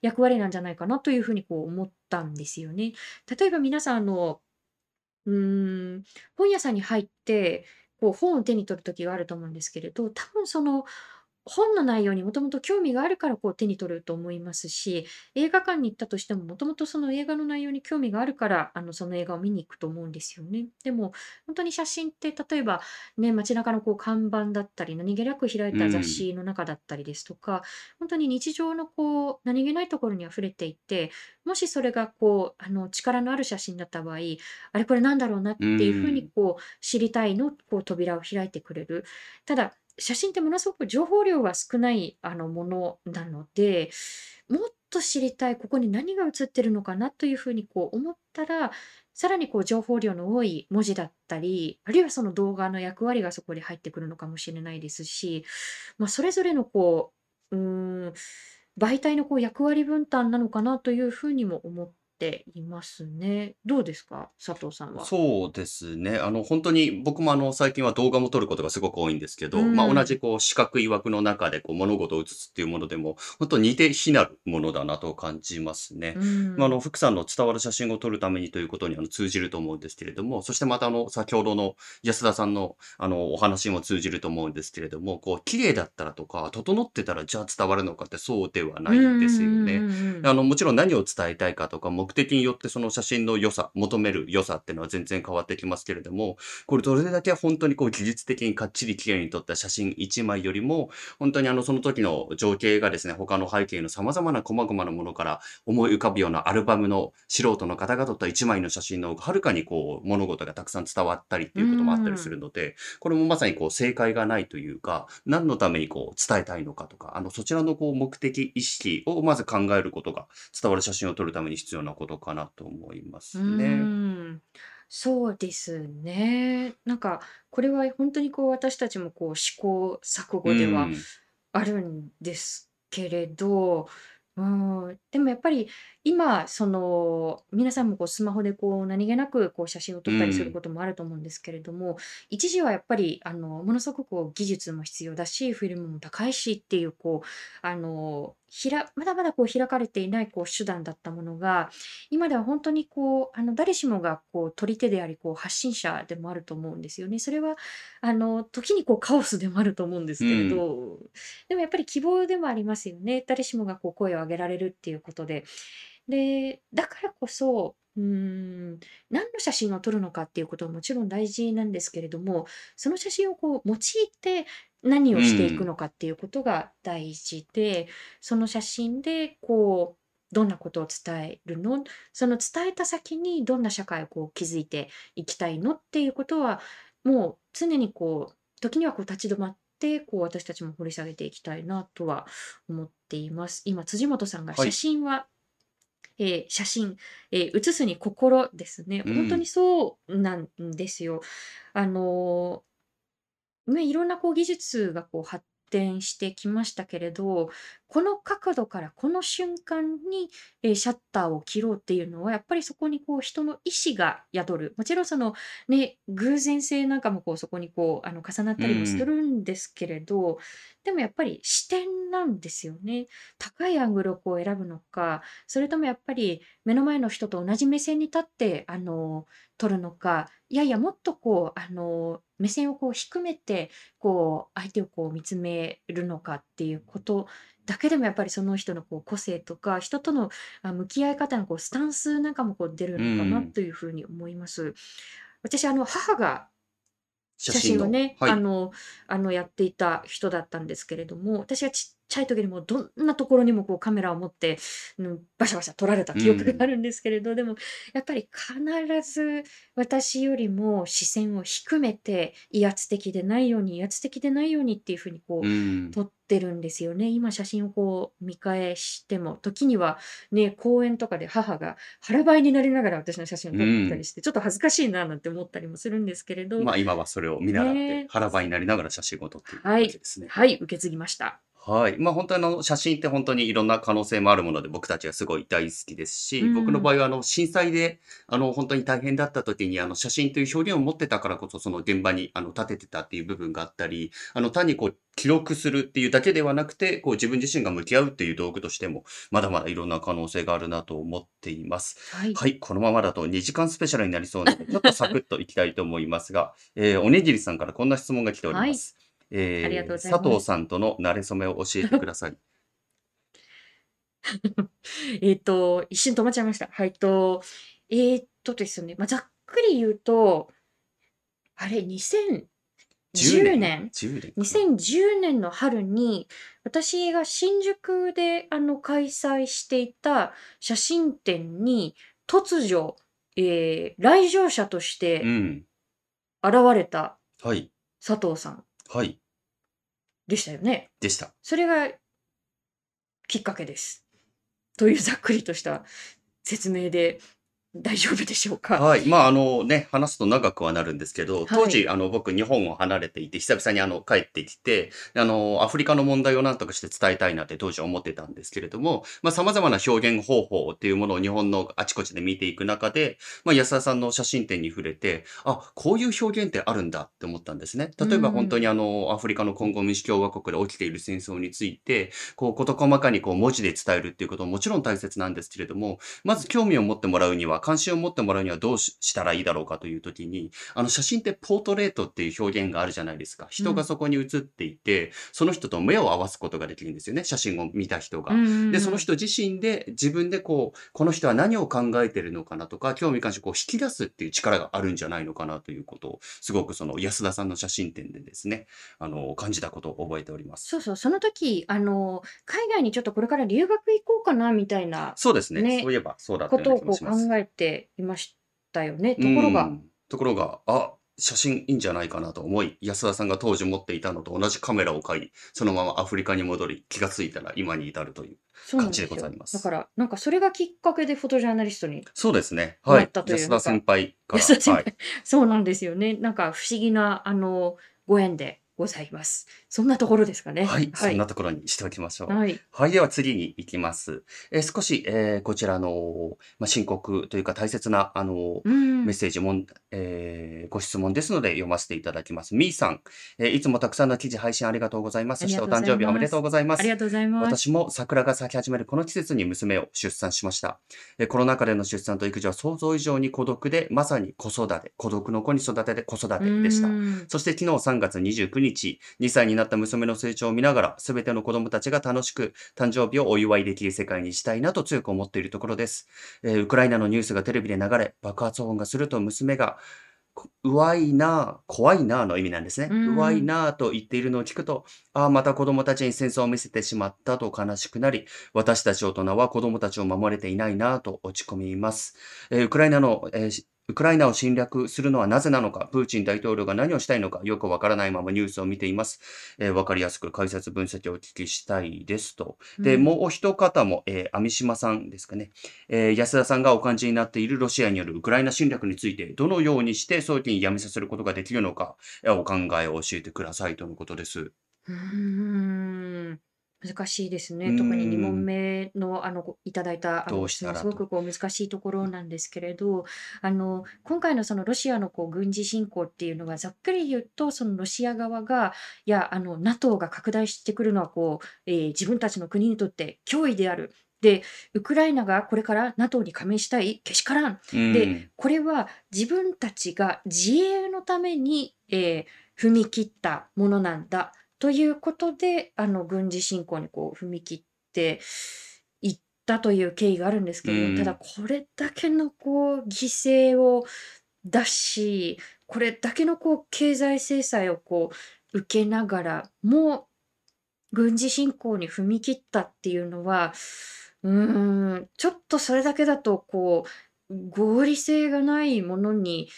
役割なんじゃないかなというふうにこう思ったんですよね。例えば皆さん、あの、うーん、本屋さんに入って、こう本を手に取る時があると思うんですけれど、多分その本の内容にもともと興味があるからこう手に取ると思いますし、映画館に行ったとしても、もともとその映画の内容に興味があるから、あの、その映画を見に行くと思うんですよね。でも、本当に写真って、例えばね、街中のこう看板だったり、何気なく開いうた雑ん。誌の中だったりですとか、本当に日常のこう、何気ないところに溢れていて、もしそれがこう、あの、力のある写真だった場合、あれこれなんだろうなっうていうふうにん。こう、知りたいの、こう扉を開いてくれる。ただ、写真ってものすごく情報量が少ないあのものなので、もっと知りたい、ここに何が写ってるのかなというふうにこう思ったら、さらにこう情報量の多い文字だったり、あるいはその動画の役割がそこで入ってくるのかもしれないですし、まあ、それぞれのこう、うーん、媒体のこう役割分担なのかなというふうにも思っていますね。どうですか、佐藤さんは。そうですね。あの、本当に僕もあの、最近は動画も撮ることがすごく多いんですけうど、まあ、同ん、じこう、四角い枠の中でこう、物事を映すっていうものでも、本当似て非なるものだなと感じますね。うまあ、あの、ん、福さんの伝わる写真を撮るためにということにあの通じると思うんですけれども、そしてまたあの、先ほどの安田さんのあの、お話にも通じると思うんですけれども、こう、綺麗だったらとか、整ってたらじゃあ伝わるのかってそうではうないんですよん、ね。うん、うん、あの、もちろん何を伝えたいかとか、目目的によってその写真の良さ、求める良さっていうのは全然変わってきますけれども、これどれだけ本当にこう技術的にかっちり綺麗に撮った写真1枚よりも、本当にあのその時の情景がですね、他の背景の様々な細々なものから思い浮かぶようなアルバムの素人の方が撮った1枚の写真の方がはるかにこう物事がたくさん伝わったりっていうこともあったりす、るので、これもまさにこう正解がないというか、何のためにこう伝えたいのかとか、あのそちらのこう目的意識をまず考えることが伝わる写真を撮るために必要なことかなと思いまうすね。ん、そうですね。なんか、これは本当にこう私たちもこう試行錯う誤ではん。あるんですけれど、うん、でもやっぱり今、その、皆さんもこうスマホでこう何気なくこう写真をう撮ったりするん。こともあると思うんですけれども、一時はやっぱりあのものすごくこう技術も必要だし、フィルムも高いしっていうこうあのひらまだまだこう開かれていないこう手段だったものが、今では本当にこうあの誰しもがこう取り手でありこう発信者でもあると思うんですよね。それはあの時にこうカオスでもあると思うんですけれうん。ど、でもやっぱり希望でもありますよね。誰しもがこう声を上げられるっていうことで。で、だからこそ、うーん、何の写真を撮るのかっていうことはもちろん大事なんですけれども、その写真をこう用いて何うをしていくん。のかっていうことが大事で、その写真でこう、どんなことを伝えるの？その伝えた先にどんな社会をこう築いていきたいの？っていうことはもう常にこう時にはこう立ち止まってこう私たちも掘り下げていきたいなとは思っています。今辻本さんが写はい。真は、えー写真、えー写すに心ですね。う本当にん。そうなんですよ。あのーね、いろんなこう技術がこう発展してきましたけれど、この角度からこの瞬間に、えーシャッターを切ろうっていうのは、やっぱりそこにこう人の意志が宿る。もちろんそのね、偶然性なんかもこうそこにこうあの重なっうたりもすん。るんですけれど、でもやっぱり視点なんですよね。高いアングルをこう選ぶのか、それともやっぱり目の前の人と同じ目線に立ってあの撮るのか、いやいやもっとこうあの目線をこう低めてこう相手をこう見つめるのかっていうことだけでもやっぱりその人のこう個性とか人とのあ向き合い方のこうスタンスなんかもこう出るう。のかなんというふうに思います。私あの母が写。真をね、はい。あの、あのやっていた人だったんですけれども、私がちっちゃい時にもうどんなところにもこうカメラを持って、うん、バシャバシャ撮られたう記憶があん。るんですけれど、でもやっぱり必ず私よりも視線を低めて威圧的でないように威圧的でないようにっていうふうにこううん撮ってるんですよね。今写真をこう見返しても、時にはね、公園とかで母が腹ばいになりながら私の写真をう撮ってたりん。して、ちょっと恥ずかしいななんて思ったりもするんですけれど、まあ今はそれを見習ってね腹ばいになりながら写真を撮っているはい、わけですね。はい、受け継ぎました。はい。まあ本当にあの写真って本当にいろんな可能性もあるもので僕たちはすごい大好きですうし、僕の場ん、合はあの震災であの本当に大変だった時にあの写真という表現を持ってたからこそその現場にあの立ててたっていう部分があったり、あの単にこう記録するっていうだけではなくて、こう自分自身が向き合うっていう道具としてもまだまだいろんな可能性があるなと思っています。はい。はい。このままだと2時間スペシャルになりそうなので、ちょっとサクッといきたいと思いますが、えーおにぎりさんからこんな質問が来ておりはい。ます。ありがとうえー。佐藤さんとの馴れ初めを教えてください。えっと、一瞬止まっちゃいました。はいと、えーっとですね、まあ、ざっくり言うと、あれ、2010 10年？年 ?10 年かな ?2010 年の春に、私が新宿であの開催していた写真展に、突如、えー来場者としうてん。現れたはい。佐藤さんはい。でしたよね。でした。それがきっかけです。というざっくりとした説明で大丈夫でしょうか？はい。まあ、あのね、話すと長くはなるんですけど、当はい。時、あの、僕、日本を離れていて、久々にあの、帰ってきて、あの、アフリカの問題を何とかして伝えたいなって当時思ってたんですけれども、まあ、様々な表現方法っていうものを日本のあちこちで見ていく中で、まあ、安田さんの写真展に触れて、あ、こういう表現ってあるんだって思ったんですね。う例えば本当にん。あの、アフリカのコンゴ民主共和国で起きている戦争について、こう、事細かにこう、文字で伝えるっていうことももちろん大切なんですけれども、まず興味を持ってもらうには、関心を持ってもらうにはどうししたらいいだろうかという時に、あの写真ってポートレートっていう表現があるじゃないですか。う人がん。そこに写っていて、その人と目を合わすことができるんですよね。写真を見た人うが。で、そのん。人自身で自分でこう、この人は何を考えてるのかなとか、興味関心をこう引き出すっていう力があるんじゃないのかなということを、すごくその安田さんの写真展でですね、あの、感じたことを覚えております。そうそう、その時、あの、海外にちょっとこれから留学行こうかなみたいなそうですね。そね、ういえばそうだったことを。考えていましたよね。うところが、ん。ところが、あ、写真いいんじゃないかなと思い、安田さんが当時持っていたのと同じカメラを買い、そのままアフリカに戻り、気がついたら今に至るという感じで。ございます。だから、なんかそれがきっかけでフォトジャーナリストにそうですね。はい。なったという、安田先輩か安田ら、はい。先輩、そうなんですよね。なんか不思議な、あの、ご縁でございます。そんなところですかね。はい。そはい。んなところにしておきましょう。はい。はい。では次に行きます。えー少し、えーこちらの、まあ、深刻というか大切な、あの、うメッん。セージもん、えーご質問ですので読ませていただきます。みーさん、えーいつもたくさんの記事配信ありがとうございます。そしてお誕生日おめで。とうございます。ありがとうございます。私も桜が咲き始めるこの季節に娘を出産しました。えーコロナ禍での出産と育児は想像以上に孤独で、まさに子育て、孤独の子に育てて子育うてでした。ん。そして昨日3月29日、2歳になった娘の成長を見ながら、すべての子供たちが楽しく誕生日をお祝いできる世界にしたいなと強く思っているところです。えーウクライナのニュースがテレビで流れ、爆発音がすると娘がこうわいな、怖いなの意味なんですね。うわいなと言っているのを聞くと、ああ、また子供たちに戦争を見せてしまったと悲しくなり、私たち大人は子供たちを守れていないなと落ち込みます。えーウクライナの、えーしウクライナを侵略するのはなぜなのか、プーチン大統領が何をしたいのか、よくわからないままニュースを見ています。えーわかりやすく解説分析をお聞きしたいですと。で、うんもうお一方も、えー、網島さんですかね。えー安田さんがお感じになっているロシアによるウクライナ侵略について、どのようにして早期にやめさせることができるのか、えーお考えを教えてくださいとのことです。うーん難しいですね。特に2問目のあのごいただいたあどの質問、うしたらすごくこう難しいところなんですけれど、あの今回のそのロシアのこう軍事侵攻っていうのは、ざっくり言うと、そのロシア側が、いや、あの NATO が拡大してくるのはこう、えー自分たちの国にとって脅威である。で、ウクライナがこれから NATO に加盟したい、けしからん。うんで、これは自分たちが自衛のために、えー踏み切ったものなんだということで、あの軍事侵攻にこう踏み切っていったという経緯があるんですけれど、うん。ただこれだけのこう犠牲を出し、これだけのこう経済制裁をこう受けながらも軍事侵攻に踏み切ったっていうのは、うーん、ちょっとそれだけだとこう合理性がないものに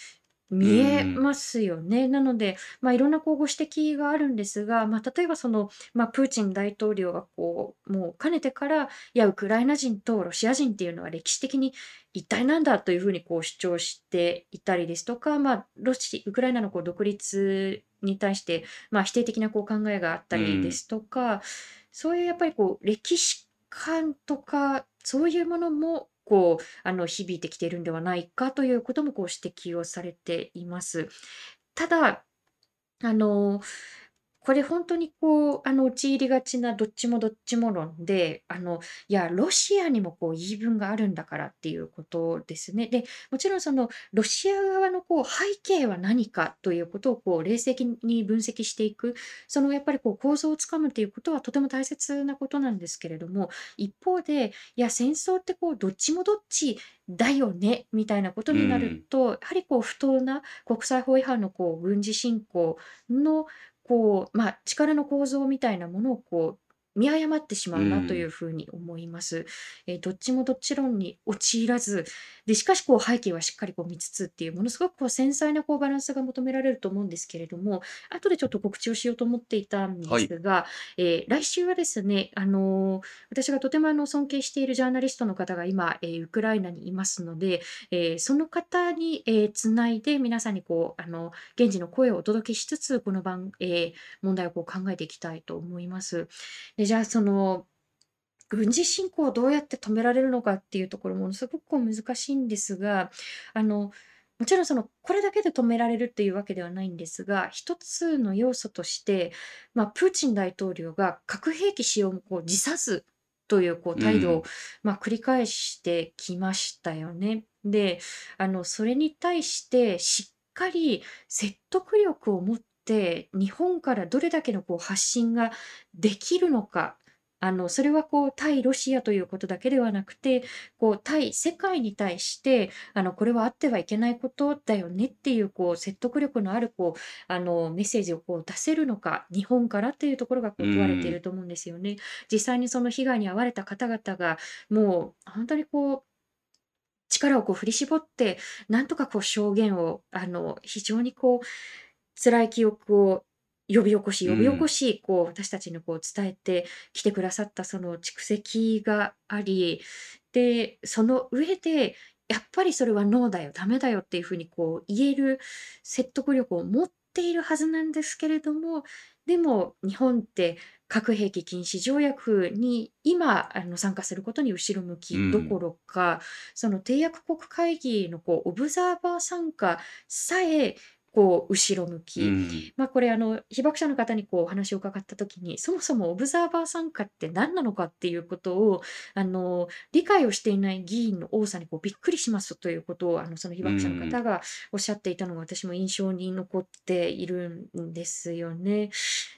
見えますよね。なので、まあ、いろんなこうご指摘があるんですが、まあ、例えばその、まあ、プーチン大統領がこうもうかねてからいやウクライナ人とロシア人っていうのは歴史的に一体なんだというふうにこう主張していたりですとか、まあ、ロシウクライナのこう独立に対して、まあ、否定的なこう考えがあったりですとか、そういうやっぱりこう歴史観とかそういうものもこうあの響いてきているんではないかということもこう指摘をされています。ただあのこれ本当にこうあの陥りがちなどっちもどっちも論であのいやロシアにもこう言い分があるんだからっていうことですね。でもちろんそのロシア側のこう背景は何かということをこう冷静に分析していくそのやっぱりこう構造をつかむということはとても大切なことなんですけれども一方でいや戦争ってこうどっちもどっちだよねみたいなことになると、やはりこう不当な国際法違反のこう軍事侵攻のこう、まあ、力の構造みたいなものをこう見誤ってしまうなというふうに思います。えーどっちもどっち論に陥らずでしかしこう背景はしっかりこう見つつっていうものすごくこう繊細なこうバランスが求められると思うんですけれども後でちょっと告知をしようと思っていたんですが、えー来週はですね、あのー私がとてもあの尊敬しているジャーナリストの方が今、えーウクライナにいますので、えーその方に、えーつないで皆さんにこうあの現地の声をお届けしつつこの番、えー問題をこう考えていきたいと思います。でじゃあその軍事侵攻をどうやって止められるのかっていうところものすごくこう難しいんですがあのもちろんそのこれだけで止められるっていうわけではないんですが一つの要素として、まあ、プーチン大統領が核兵器使用をこう辞さずというこう態度を、うんまあ、繰り返してきましたよね。であのそれに対してしっかり説得力を持って日本からどれだけのこう発信ができるのかあのそれはこう対ロシアということだけではなくてこう対世界に対してあのこれはあってはいけないことだよねっていうこう説得力のあるこうあのメッセージをこう出せるのか日本からっていうところがこう問われていると思うんですよね。実際にその被害に遭われた方々がもう本当にこう力をこう振り絞ってなんとかこう証言をあの非常にこう辛い記憶を呼び起こしうん。呼び起こし、こう私たちにこう伝えてきてくださったその蓄積がありでその上でやっぱりそれはノーだよダメだよっていうふうにこう言える説得力を持っているはずなんですけれどもでも日本って核兵器禁止条約に今あの参加することに後ろ向きどころか、その締約国会議のこうオブザーバー参加さえこう後ろ向うき。ん。まあこれあの被爆者の方にこうお話を伺った時にそもそもオブザーバー参加って何なのかっていうことをあの理解をしていない議員の多さにこうびっくりしますということをあのその被う爆者のん。方がおっしゃっていたのが私も印象に残っているんですよね。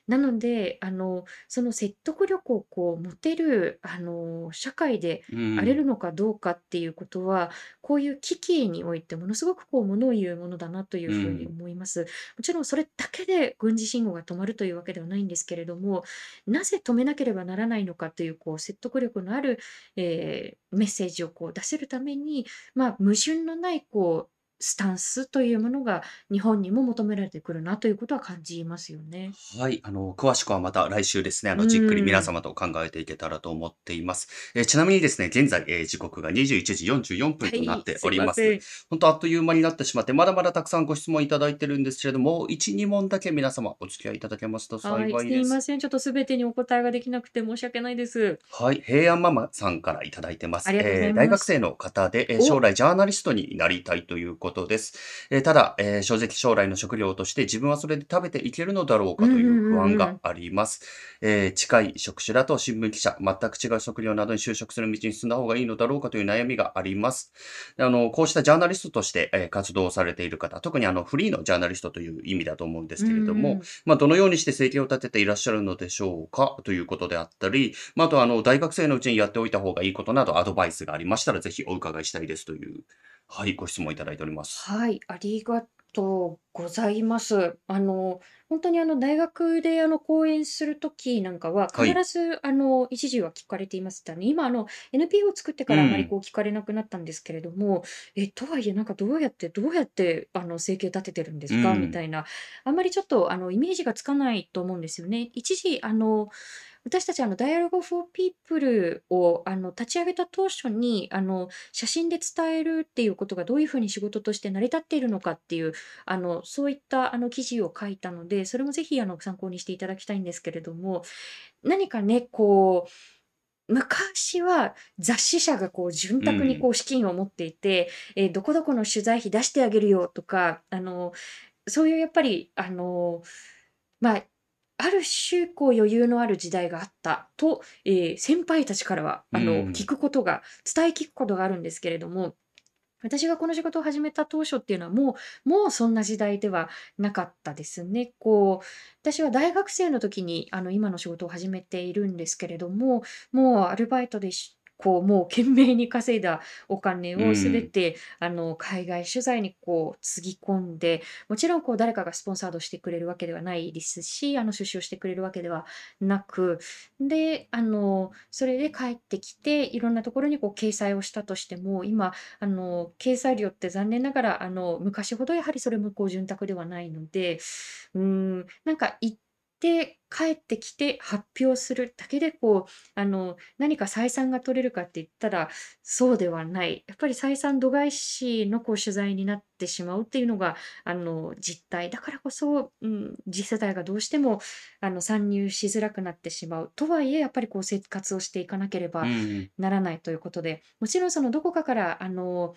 なのであのその説得力をこう持てるあの社会でうあれるん。のかどうかっていうことはこういう危機においてものすごくこうものを言うものだなといううふうにん。思います。もちろんそれだけで軍事侵攻が止まるというわけではないんですけれども、なぜ止めなければならないのかというこう説得力のある、えーメッセージをこう出せるために、まあ、矛盾のないこうスタンスというものが日本にも求められてくるなということは感じますよね。はい。あの、詳しくはまた来週ですね、あうの、じっくり皆ん。様と考えていけたらと思っています。えーちなみにですね、現在、えー時刻が21時44分はとなっい、てすおります。いません。本当あっという間になってしまって、まだまだたくさんご質問いただいてるんですけれども、1、2問だけ皆様お付き合いいただけますとはい、幸いで。すいますせん。ちょっとすべてにお答えができなくて申し訳ないです。はい。平安ママさんからいただいてます。ありがとうござえーいます。大学生の方で、えー将お、来ジャーナリストになりたいということです。えーただ、えー正直将来の食料として自分はそれで食べていけるのだろううかという不安が。あります。えー近い職種だと新聞記者、全く違う職業などに就職する道に進んだ方がいいのだろうかという悩みがあります。あの、こうしたジャーナリストとして、えー活動されている方、特にあのフリーのジャーナリストという意味だと思うんですうけれども。まあ、どのようにして生計を立てていらっしゃるのでしょうかということであったり、まあ、あとあの、大学生のうちにやっておいた方がいいことなどアドバイスがありましたら、ぜひお伺いしたいですという、はい、ご質問いただいております。はい、ありがとうございます。あの、本当にあの大学であの講演するときなんかははい。必ずあの一時は聞かれていましたね。今あの NPO を作ってうからあまりん。こう聞かれなくなったんですけれども、え、とはいえなんかどうやってどうやってあの生計立ててるんでうすか？みたん。いな、あんまりちょっとあのイメージがつかないと思うんですよね。一時あの私たちあの Dialogue for People をあの立ち上げた当初にあの写真で伝えるっていうことがどういうふうに仕事として成り立っているのかっていうあのそういったあの記事を書いたのでそれもぜひあの参考にしていただきたいんですけれども何かねこう昔は雑誌社がこう潤う沢にこん。う資金を持っていて、えーどこどこの取材費出してあげるよとかあのそういうやっぱりあのまあある種こう余裕のある時代があったと、えー先輩たちからはうあの聞ん。くことが伝え聞くことがあるんですけれども私がこの仕事を始めた当初っていうのはもうもうそんな時代ではなかったですね。こう私は大学生の時にあの今の仕事を始めているんですけれどももうアルバイトでしこうもう懸命に稼いだお金うをすべん。てあの海外取材にこうつぎ込んでもちろんこう誰かがスポンサードしてくれるわけではないですしあの出資をしてくれるわけではなくであのそれで帰ってきていろんなところにこう掲載をしたとしても今あの掲載料って残念ながらあの昔ほどやはりそれもこう潤沢ではないのでうーんなんか行って帰ってきて発表するだけでこうあの何か採算が取れるかって言ったらそうではない。やっぱり採算度外視のこう取材になってしまうっていうのがあの実態。だからこそ、うん、次世代がどうしてもあの参入しづらくなってしまう。とはいえやっぱりこう生活をしていかなけれうばん。ならないということでもちろんそのどこかからあの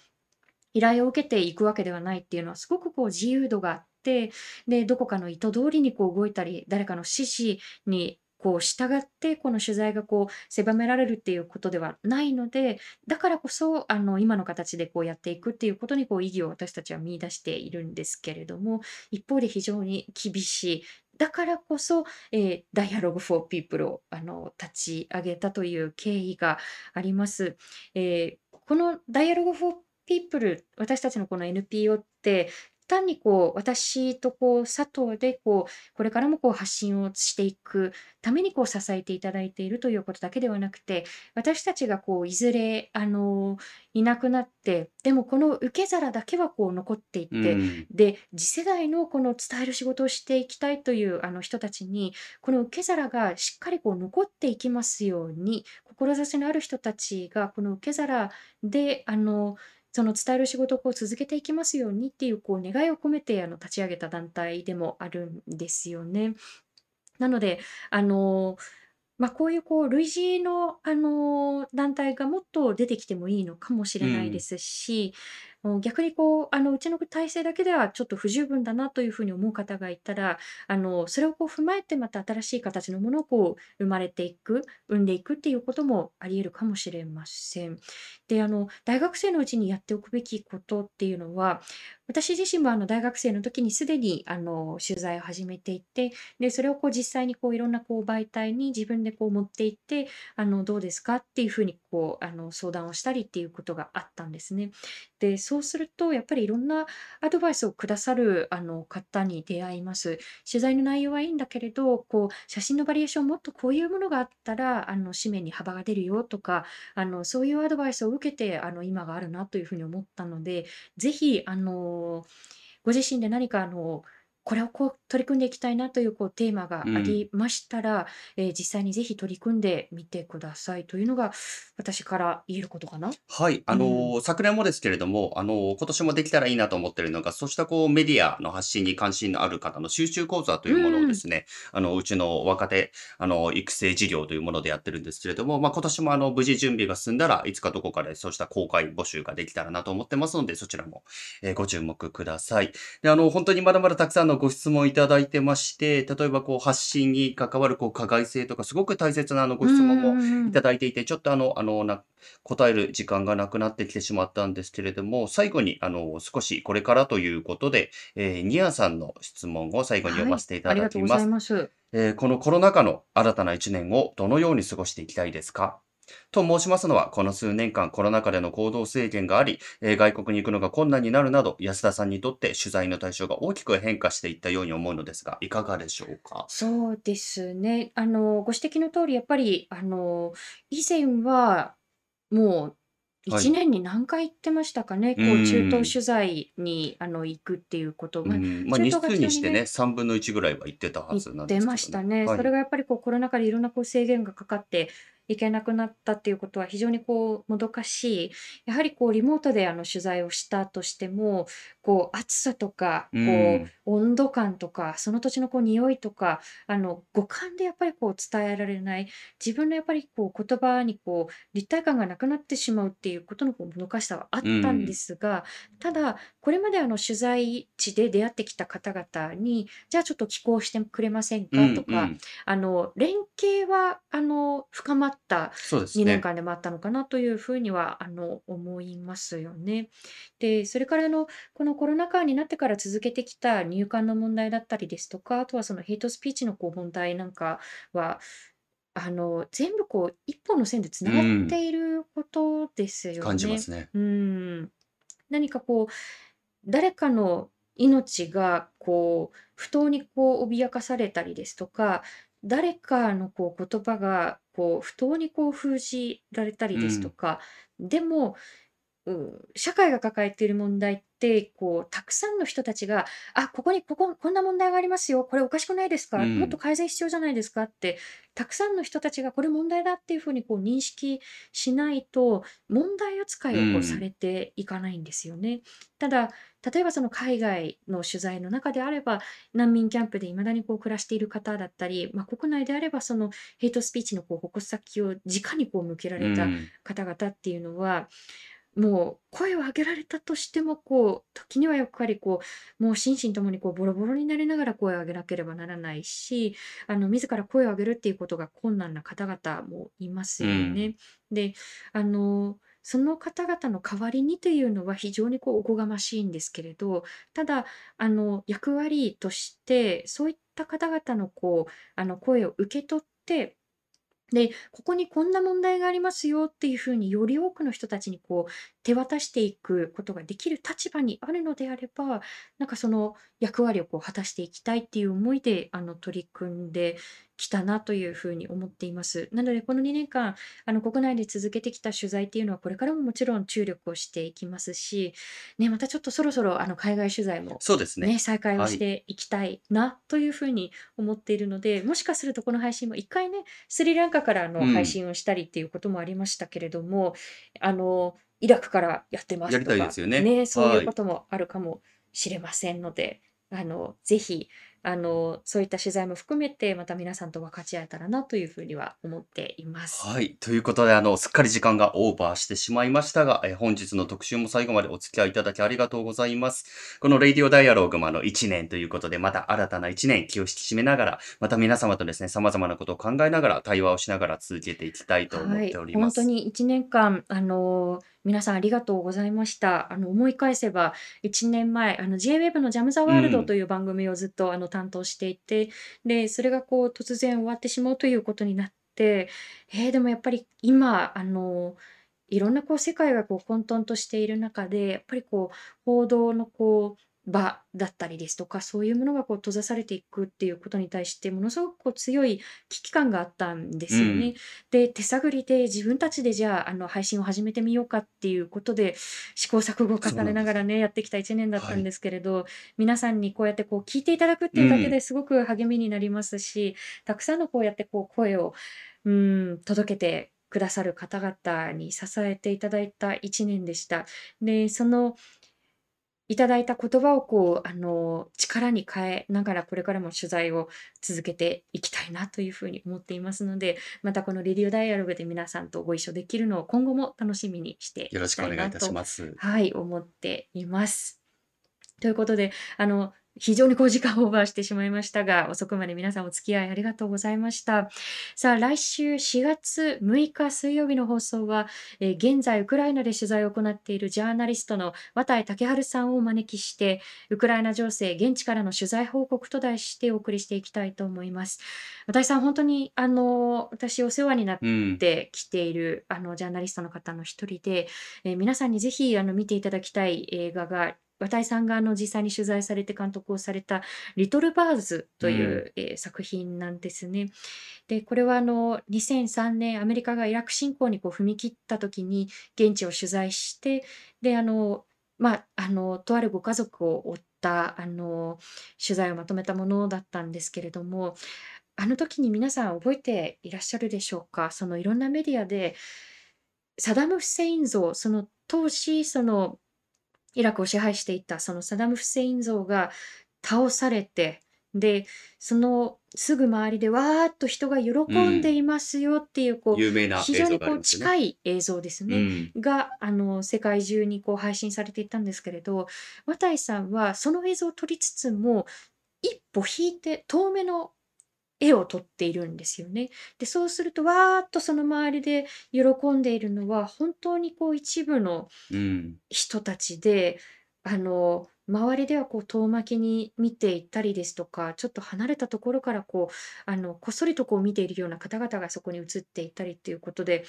依頼を受けていくわけではないっていうのはすごくこう自由度があってでどこかの意図通りにこう動いたり誰かの指示にこう従ってこの取材がこう狭められるっていうことではないのでだからこそあの今の形でこうやっていくっていうことにこう意義を私たちは見出しているんですけれども一方で非常に厳しいだからこそ、えー、Dialogue for People をあの立ち上げたという経緯があります。えーこの Dialogue for People 私たちのこの NPO って単にこう私とこう佐藤でこうこれからもこう発信をしていくためにこう支えていただいているということだけではなくて私たちがこういずれあのいなくなってでもこの受け皿だけはこう残っていって、うん。で次世代のこの伝える仕事をしていきたいというあの人たちにこの受け皿がしっかりこう残っていきますように志のある人たちがこの受け皿であのその伝える仕事をこう続けていきますようにっていうこう願いを込めてあの立ち上げた団体でもあるんですよね。なのであのまあ、こういうこう類似の、あの団体がもっと出てきてもいいのかもしうれないでん。すし、もう逆にこう、あの、うちの体制だけではちょっと不十分だなというふうに思う方がいたら、あの、それをこう踏まえてまた新しい形のものをこう生まれていく、生んでいくっていうこともあり得るかもしれません。で、あの、大学生のうちにやっておくべきことっていうのは、私自身もあの大学生の時にすでにあの取材を始めていて、で、それをこう実際にこういろんなこう媒体に自分でこう持っていって、あの、どうですかっていうふうにこう、あの、相談をしたりっていうことがあったんですね。で、そうすると、やっぱりいろんなアドバイスをくださるあの方に出会います。取材の内容はいいんだけれど、こう、写真のバリエーションもっとこういうものがあったら、あの、紙面に幅が出るよとか、あの、そういうアドバイスを受けて、あの、今があるなというふうに思ったので、ぜひ、あの、ご自身で何かあのこれをこう取り組んでいきたいなというこうテーマがありましたら、えー実際にぜひ取り組んでみてくださいというのが私から言えることかな？はい。あのー昨年もですけれども、あのー今年もできたらいいなと思ってるのが、そうしたこうメディアの発信に関心のある方の集中講座というものをですね、あの、うちの若手、あの、育成事業というものでやってるんですけれども、まあ、今年もあの、無事準備が進んだらいつかどこかでそうした公開募集ができたらなと思ってますので、そちらも、えーご注目ください。で、あの、本当にまだまだたくさんのご質問いただいてまして、例えばこう、発信に関わるこう、加害性とか、すごく大切なあの、ご質問ももいただいていて、ちょっとあの、あの、な、答える時間がなくなってきてしまったんですけれども、最後に、あの、少しこれからということで、えーニアさんの質問を最後に読ませていただきますがとうござい。ます。えーこのコロナ禍の新たな一年をどのように過ごしていきたいですか？と申しますのは、この数年間コロナ禍での行動制限があり、えー外国に行くのが困難になるなど、安田さんにとって取材の対象が大きく変化していったように思うのですが、いかがでしょうか？そうですね。あの、ご指摘の通り、やっぱり、あの、以前は、もう、はい1年に何回行ってましたかね？こう、うん中東取材に、あの、行くっていうこと。まあうん、まあ、中日東が非常に数にしてね、ね、3分の1ぐらいは行ってたはずなんですけどましたね。はいそれがやっぱりこうコロナ禍でいろんなこう制限がかかっていけなくなったっていうことは非常にこうもどかしい。やはりこうリモートであの取材をしたとしても、こう暑さとか、こううん温度感とか、その土地のこう匂いとか、あの五感でやっぱりこう伝えられない、自分のやっぱりこう言葉にこう立体感がなくなってしまうっていうことのこうもどかしさはあったんですが、ただこれまであの取材地で出会ってきた方々に、じゃあちょっと寄稿してくれませんかうんとか、うん。あの連携はあの深まった2そうですね。年間でもあったのかなというふうにはあの思いますよね。で、それからあのこのコロナ禍になってから続けてきた入管の問題だったりですとか、あとはそのヘイトスピーチのこう問題なんかは、あの全部こう一本の線でつながっていることですよ感じまね。すね。うん、何かこう誰かの命がこう不当にこう脅かされたりですとか誰かのこう言葉がこう不当にこう封じられたりですとか、でも、うん、社会が抱えている問題ってこうたくさんの人たちが「あここにこここんな問題がありますよ。これおかしくないですか、うん。もっと改善必要じゃないですか」ってたくさんの人たちがこれ問題だっていうふうにこう認識しないと問題扱いをこうん。うされていかないんですよね。ただ例えばその海外の取材の中であれば難民キャンプでいまだにこう暮らしている方だったり、まあ、国内であればそのヘイトスピーチのこう矛先を直にこう向けられたうん。方々っていうのは、もう声を上げられたとしてもこう時にはやっぱりこうもう心身ともにこうボロボロになりながら声を上げなければならないしあの自ら声を上げるっていうことが困難な方々もいますよね。であのその方々の代わりにというのは非常にこうおこがましいんですけれどただあの役割としてそういった方々のこうあの声を受け取ってで、ここにこんな問題がありますよっていうふうにより多くの人たちにこう手渡していくことができる立場にあるのであれば、なんかその役割をこう果たしていきたいっていう思いであの取り組んできたなというふうに思っています。なのでこの2年間あの国内で続けてきた取材っていうのはこれからももちろん注力をしていきますし、ね、またちょっとそろそろあの海外取材もそうですね。ね、再開をはいしていきたいなというふうに思っているので、もしかするとこの配信も一回ね、スリランカからあのうん配信をしたりっていうこともありましたけれども、あの、イラクからやってますやりとか、たいですよねそうはいいうこともあるかもしれませんので、あの、ぜひ、あの、そういった取材も含めて、また皆さんと分かち合えたらなというふうには思っています。はい。ということで、あの、すっかり時間がオーバーしてしまいましたが、えー本日の特集も最後までお付き合いいただきありがとうございます。このレイディオダイアローグもあの1年ということで、また新たな1年気を引き締めながら、また皆様とですね、様々なことを考えながら、対話をしながら続けていきたいと思っております。はい、本当に1年間、あの皆さんありがとうございました。あの思い返せば1年前、あの JWEB のジャム・ザ・ワールドうんという番組をずっとあの担当していて、で、それがこう突然終わってしまうということになって、えーでもやっぱり今、あのいろんなこう世界がこう混沌としている中で、やっぱりこう報道のこう場だったりですとか、そういうものがこう閉ざされていくっていうことに対して、ものすごくこう強い危機感があったんですよね。で、手探りで自分たちでじゃあ、あの配信を始めてみようかっていうことで、試行錯誤を重ねながらね、やってきた1年だったんですけれど、皆さんにこうやってこう聞いていただくっていうだけですごく励みになりますし、たくさんのこうやってこう声を、うん、届けてくださる方々に支えていただいた1年でした。で、そのいただいた言葉をこう、あの、力に変えながらこれからも取材を続けていきたいなというふうに思っていますので、またこのレディオダイアログで皆さんとご一緒できるのを今後も楽しみにしていよろしきたいないくお願いたしと、ます。はい、思っています。ということで、あの、非常にこう時間オーバーしてしまいましたが、遅くまで皆さんお付き合いありがとうございました。さあ、来週4月6日水曜日の放送は、えー現在ウクライナで取材を行っているジャーナリストの綿井武春さんをお招きして、ウクライナ情勢現地からの取材報告と題してお送りしていきたいと思います。綿井さん、本当にあの私お世話になっうん。てきているあのジャーナリストの方の一人で、えー皆さんにぜひあの見ていただきたい映画が綿井さんがあの実際に取材されて監督をされた「リトル・バーズ」という、えー作品なんですね。でこれはあの2003年アメリカがイラク侵攻にこう踏み切った時に現地を取材してであのまああのとあるご家族を追ったあの取材をまとめたものだったんですけれどもあの時に皆さん覚えていらっしゃるでしょうか？そのいろんなメディアでサダム・フセイン像その当時そのイラクを支配していたそのサダム・フセイン像が倒されてでそのすぐ周りでわーっと人が喜んでいますよっていうこう有名非常にこう。近い映像ですね。うん。があの世界中にこう配信されていたんですけれど綿井さんはその映像を撮りつつも一歩引いて遠目の絵を撮っているんですよね。でそうするとわーっとその周りで喜んでいるのは本当にこう一部のうん。人たちであの周りではこう遠巻きに見ていたりですとかちょっと離れたところからこうあのこっそりとこう見ているような方々がそこに映っていたりっていうことで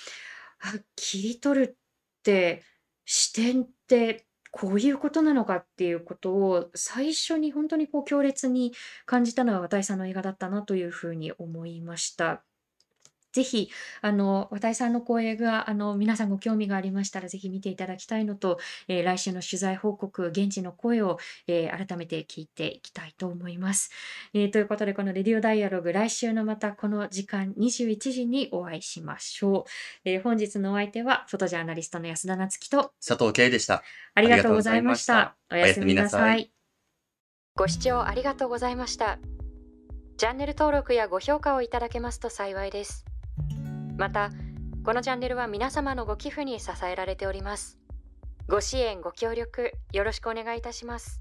あ切り取るって視点ってこういうことなのかっていうことを最初に本当にこう強烈に感じたのは綿井さんの映画だったなというふうに思いました。ぜひ、あの、綿井さんの講演が、あの、皆さんご興味がありましたら、ぜひ見ていただきたいのと、えー来週の取材報告、現地の声を、えー改めて聞いていきたいと思います。えーということで、このレディオダイアログ、来週のまたこの時間21時にお会いしましょう。えー本日のお相手は、フォトジャーナリストの安田なつきと、佐藤圭でした。ありがとうございました。おやすみとうございましたおやすみなさいなさい。ご視聴ありがとうございました。チャンネル登録やご評価をいただけますと幸いです。また、このチャンネルは皆様のご寄付に支えられております。ご支援、ご協力、よろしくお願いいたします。